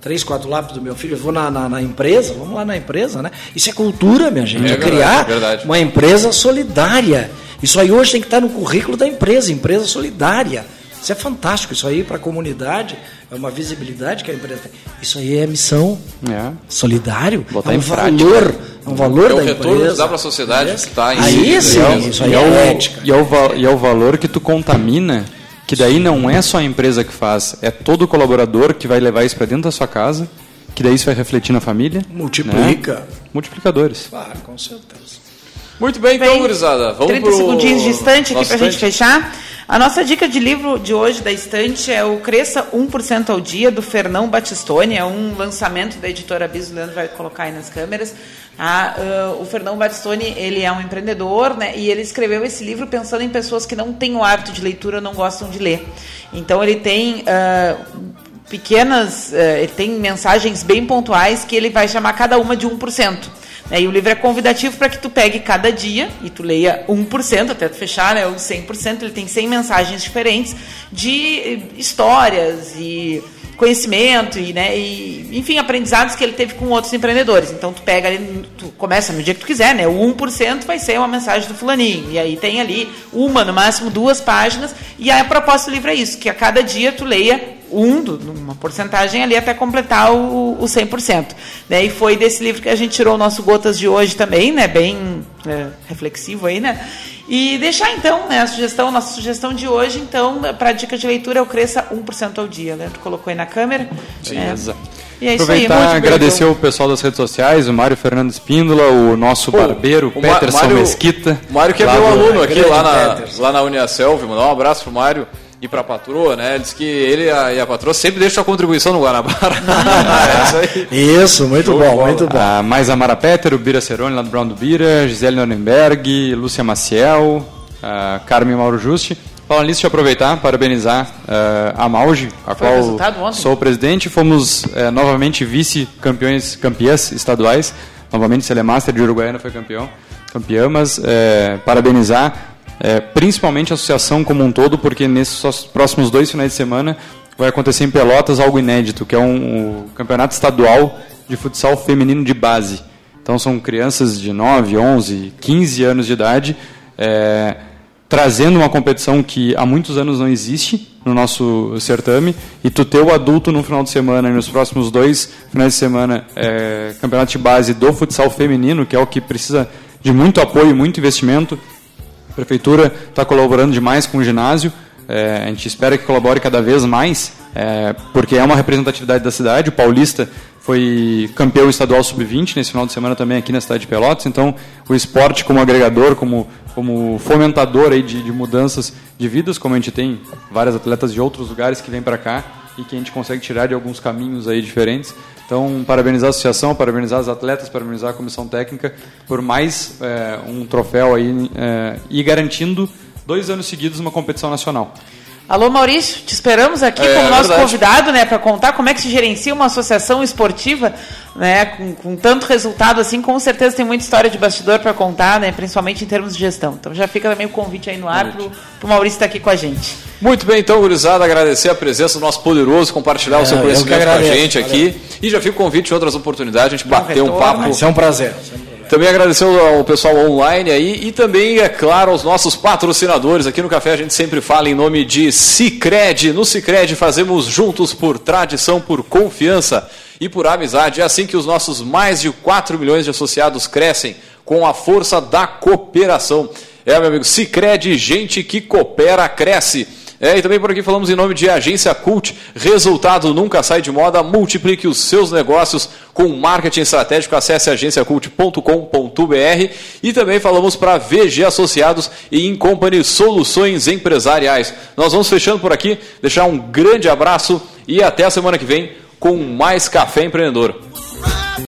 Speaker 4: três, quatro lápis do meu filho, eu vou na, na, na, empresa, vamos lá na empresa, né? Isso é cultura, minha gente, é, é criar
Speaker 1: verdade.
Speaker 4: uma empresa solidária. Isso aí hoje tem que estar no currículo da empresa, empresa solidária. Isso é fantástico, isso aí para a comunidade é uma visibilidade que a empresa tem. Isso aí é missão é. solidário,
Speaker 1: Botar
Speaker 4: é
Speaker 1: um
Speaker 4: valor, é um valor
Speaker 1: é o
Speaker 4: da
Speaker 1: retorno
Speaker 4: empresa.
Speaker 1: que dá para a sociedade que está em
Speaker 4: Aí sim,
Speaker 3: é,
Speaker 4: isso aí
Speaker 3: e
Speaker 4: é,
Speaker 3: é
Speaker 4: ética.
Speaker 3: E é, o, e é o valor que tu contamina, que daí não é só a empresa que faz, é todo colaborador que vai levar isso para dentro da sua casa, que daí isso vai refletir na família.
Speaker 4: Multiplica.
Speaker 3: Né? Multiplicadores.
Speaker 4: Claro, com certeza.
Speaker 1: Muito bem, então, gurizada. Vamos
Speaker 2: 30
Speaker 1: pro...
Speaker 2: segundinhos de estante aqui para a gente fechar. A nossa dica de livro de hoje da estante é o Cresça 1% ao Dia, do Fernão Batistoni. É um lançamento da editora Abiso, o Leandro vai colocar aí nas câmeras. Ah, uh, o Fernão Batistoni, ele é um empreendedor, né? E ele escreveu esse livro pensando em pessoas que não têm o hábito de leitura não gostam de ler. Então, ele tem... Uh, pequenas, uh, ele tem mensagens bem pontuais que ele vai chamar cada uma de 1%. Né? E o livro é convidativo para que tu pegue cada dia e tu leia 1%, até tu fechar, né? ou 100%. Ele tem 100 mensagens diferentes de eh, histórias e conhecimento e, né, e, enfim, aprendizados que ele teve com outros empreendedores. Então, tu pega ali, tu começa no dia que tu quiser, né? O 1% vai ser uma mensagem do fulaninho. E aí tem ali uma, no máximo duas páginas. E a proposta do livro é isso, que a cada dia tu leia um, uma porcentagem ali até completar o, o 100%. Né? E foi desse livro que a gente tirou o nosso Gotas de hoje também, né? bem é, reflexivo aí, né? E deixar então né, a sugestão, nossa sugestão de hoje, então, para a dica de leitura, eu cresça 1% ao dia. Né? Tu colocou aí na câmera.
Speaker 3: Beleza. É. E é Aproveitar e agradecer o pessoal das redes sociais, o Mário Fernando Espíndola, o nosso Pô, barbeiro, o Peterson Mário, Mesquita.
Speaker 1: O Mário que é meu aluno aqui lá na, lá na Uniaselv, mandar um abraço pro Mário e para a patroa, né? Ele disse que ele e a patroa sempre deixam a contribuição no Guanabara. [laughs]
Speaker 4: Isso, muito Show bom, muito bom.
Speaker 3: Ah, mais a Mara Peter, o Bira Cerone lá do Brown do Bira, Gisele Nuremberg, Lúcia Maciel, a Carmen Mauro Juste. Falando nisso, deixa eu aproveitar parabenizar uh, a Mauge, a Foi qual sou o presidente. Fomos uh, novamente vice-campeões, campeãs estaduais. Novamente, Celemaster de Uruguaiana foi campeão, campeã, mas uh, parabenizar é, principalmente a associação como um todo, porque nesses próximos dois finais de semana vai acontecer em Pelotas algo inédito, que é um, um campeonato estadual de futsal feminino de base. Então são crianças de 9, 11, 15 anos de idade, é, trazendo uma competição que há muitos anos não existe no nosso certame, e tu ter o adulto no final de semana e nos próximos dois finais de semana é, campeonato de base do futsal feminino, que é o que precisa de muito apoio, muito investimento, a prefeitura está colaborando demais com o ginásio. É, a gente espera que colabore cada vez mais, é, porque é uma representatividade da cidade. O Paulista foi campeão estadual sub-20 nesse final de semana também aqui na cidade de Pelotas. Então, o esporte como agregador, como, como fomentador aí de, de mudanças de vidas, como a gente tem várias atletas de outros lugares que vêm para cá e que a gente consegue tirar de alguns caminhos aí diferentes. Então, parabenizar a associação, parabenizar os atletas, parabenizar a comissão técnica por mais é, um troféu aí é, e garantindo dois anos seguidos uma competição nacional.
Speaker 2: Alô Maurício, te esperamos aqui é, como nosso verdade. convidado, né, para contar como é que se gerencia uma associação esportiva, né, com, com, tanto resultado assim, com certeza tem muita história de bastidor para contar, né, principalmente em termos de gestão. Então já fica também o convite aí no ar para o Maurício estar tá aqui com a gente.
Speaker 1: Muito bem, então, gurizada, agradecer a presença do nosso poderoso, compartilhar é, o seu conhecimento com a gente aqui. E já fica o convite em outras oportunidades, a gente bater um papo.
Speaker 4: Isso é um prazer.
Speaker 1: Também agradecer ao pessoal online aí e também, é claro, aos nossos patrocinadores. Aqui no Café a gente sempre fala em nome de Cicred. No Cicred fazemos juntos por tradição, por confiança e por amizade. É assim que os nossos mais de 4 milhões de associados crescem com a força da cooperação. É, meu amigo, Cicred, gente que coopera, cresce. É, e também por aqui falamos em nome de Agência Cult. Resultado nunca sai de moda. Multiplique os seus negócios com marketing estratégico. Acesse agenciacult.com.br. E também falamos para VG Associados e Incompany Soluções Empresariais. Nós vamos fechando por aqui. Deixar um grande abraço e até a semana que vem com mais Café Empreendedor.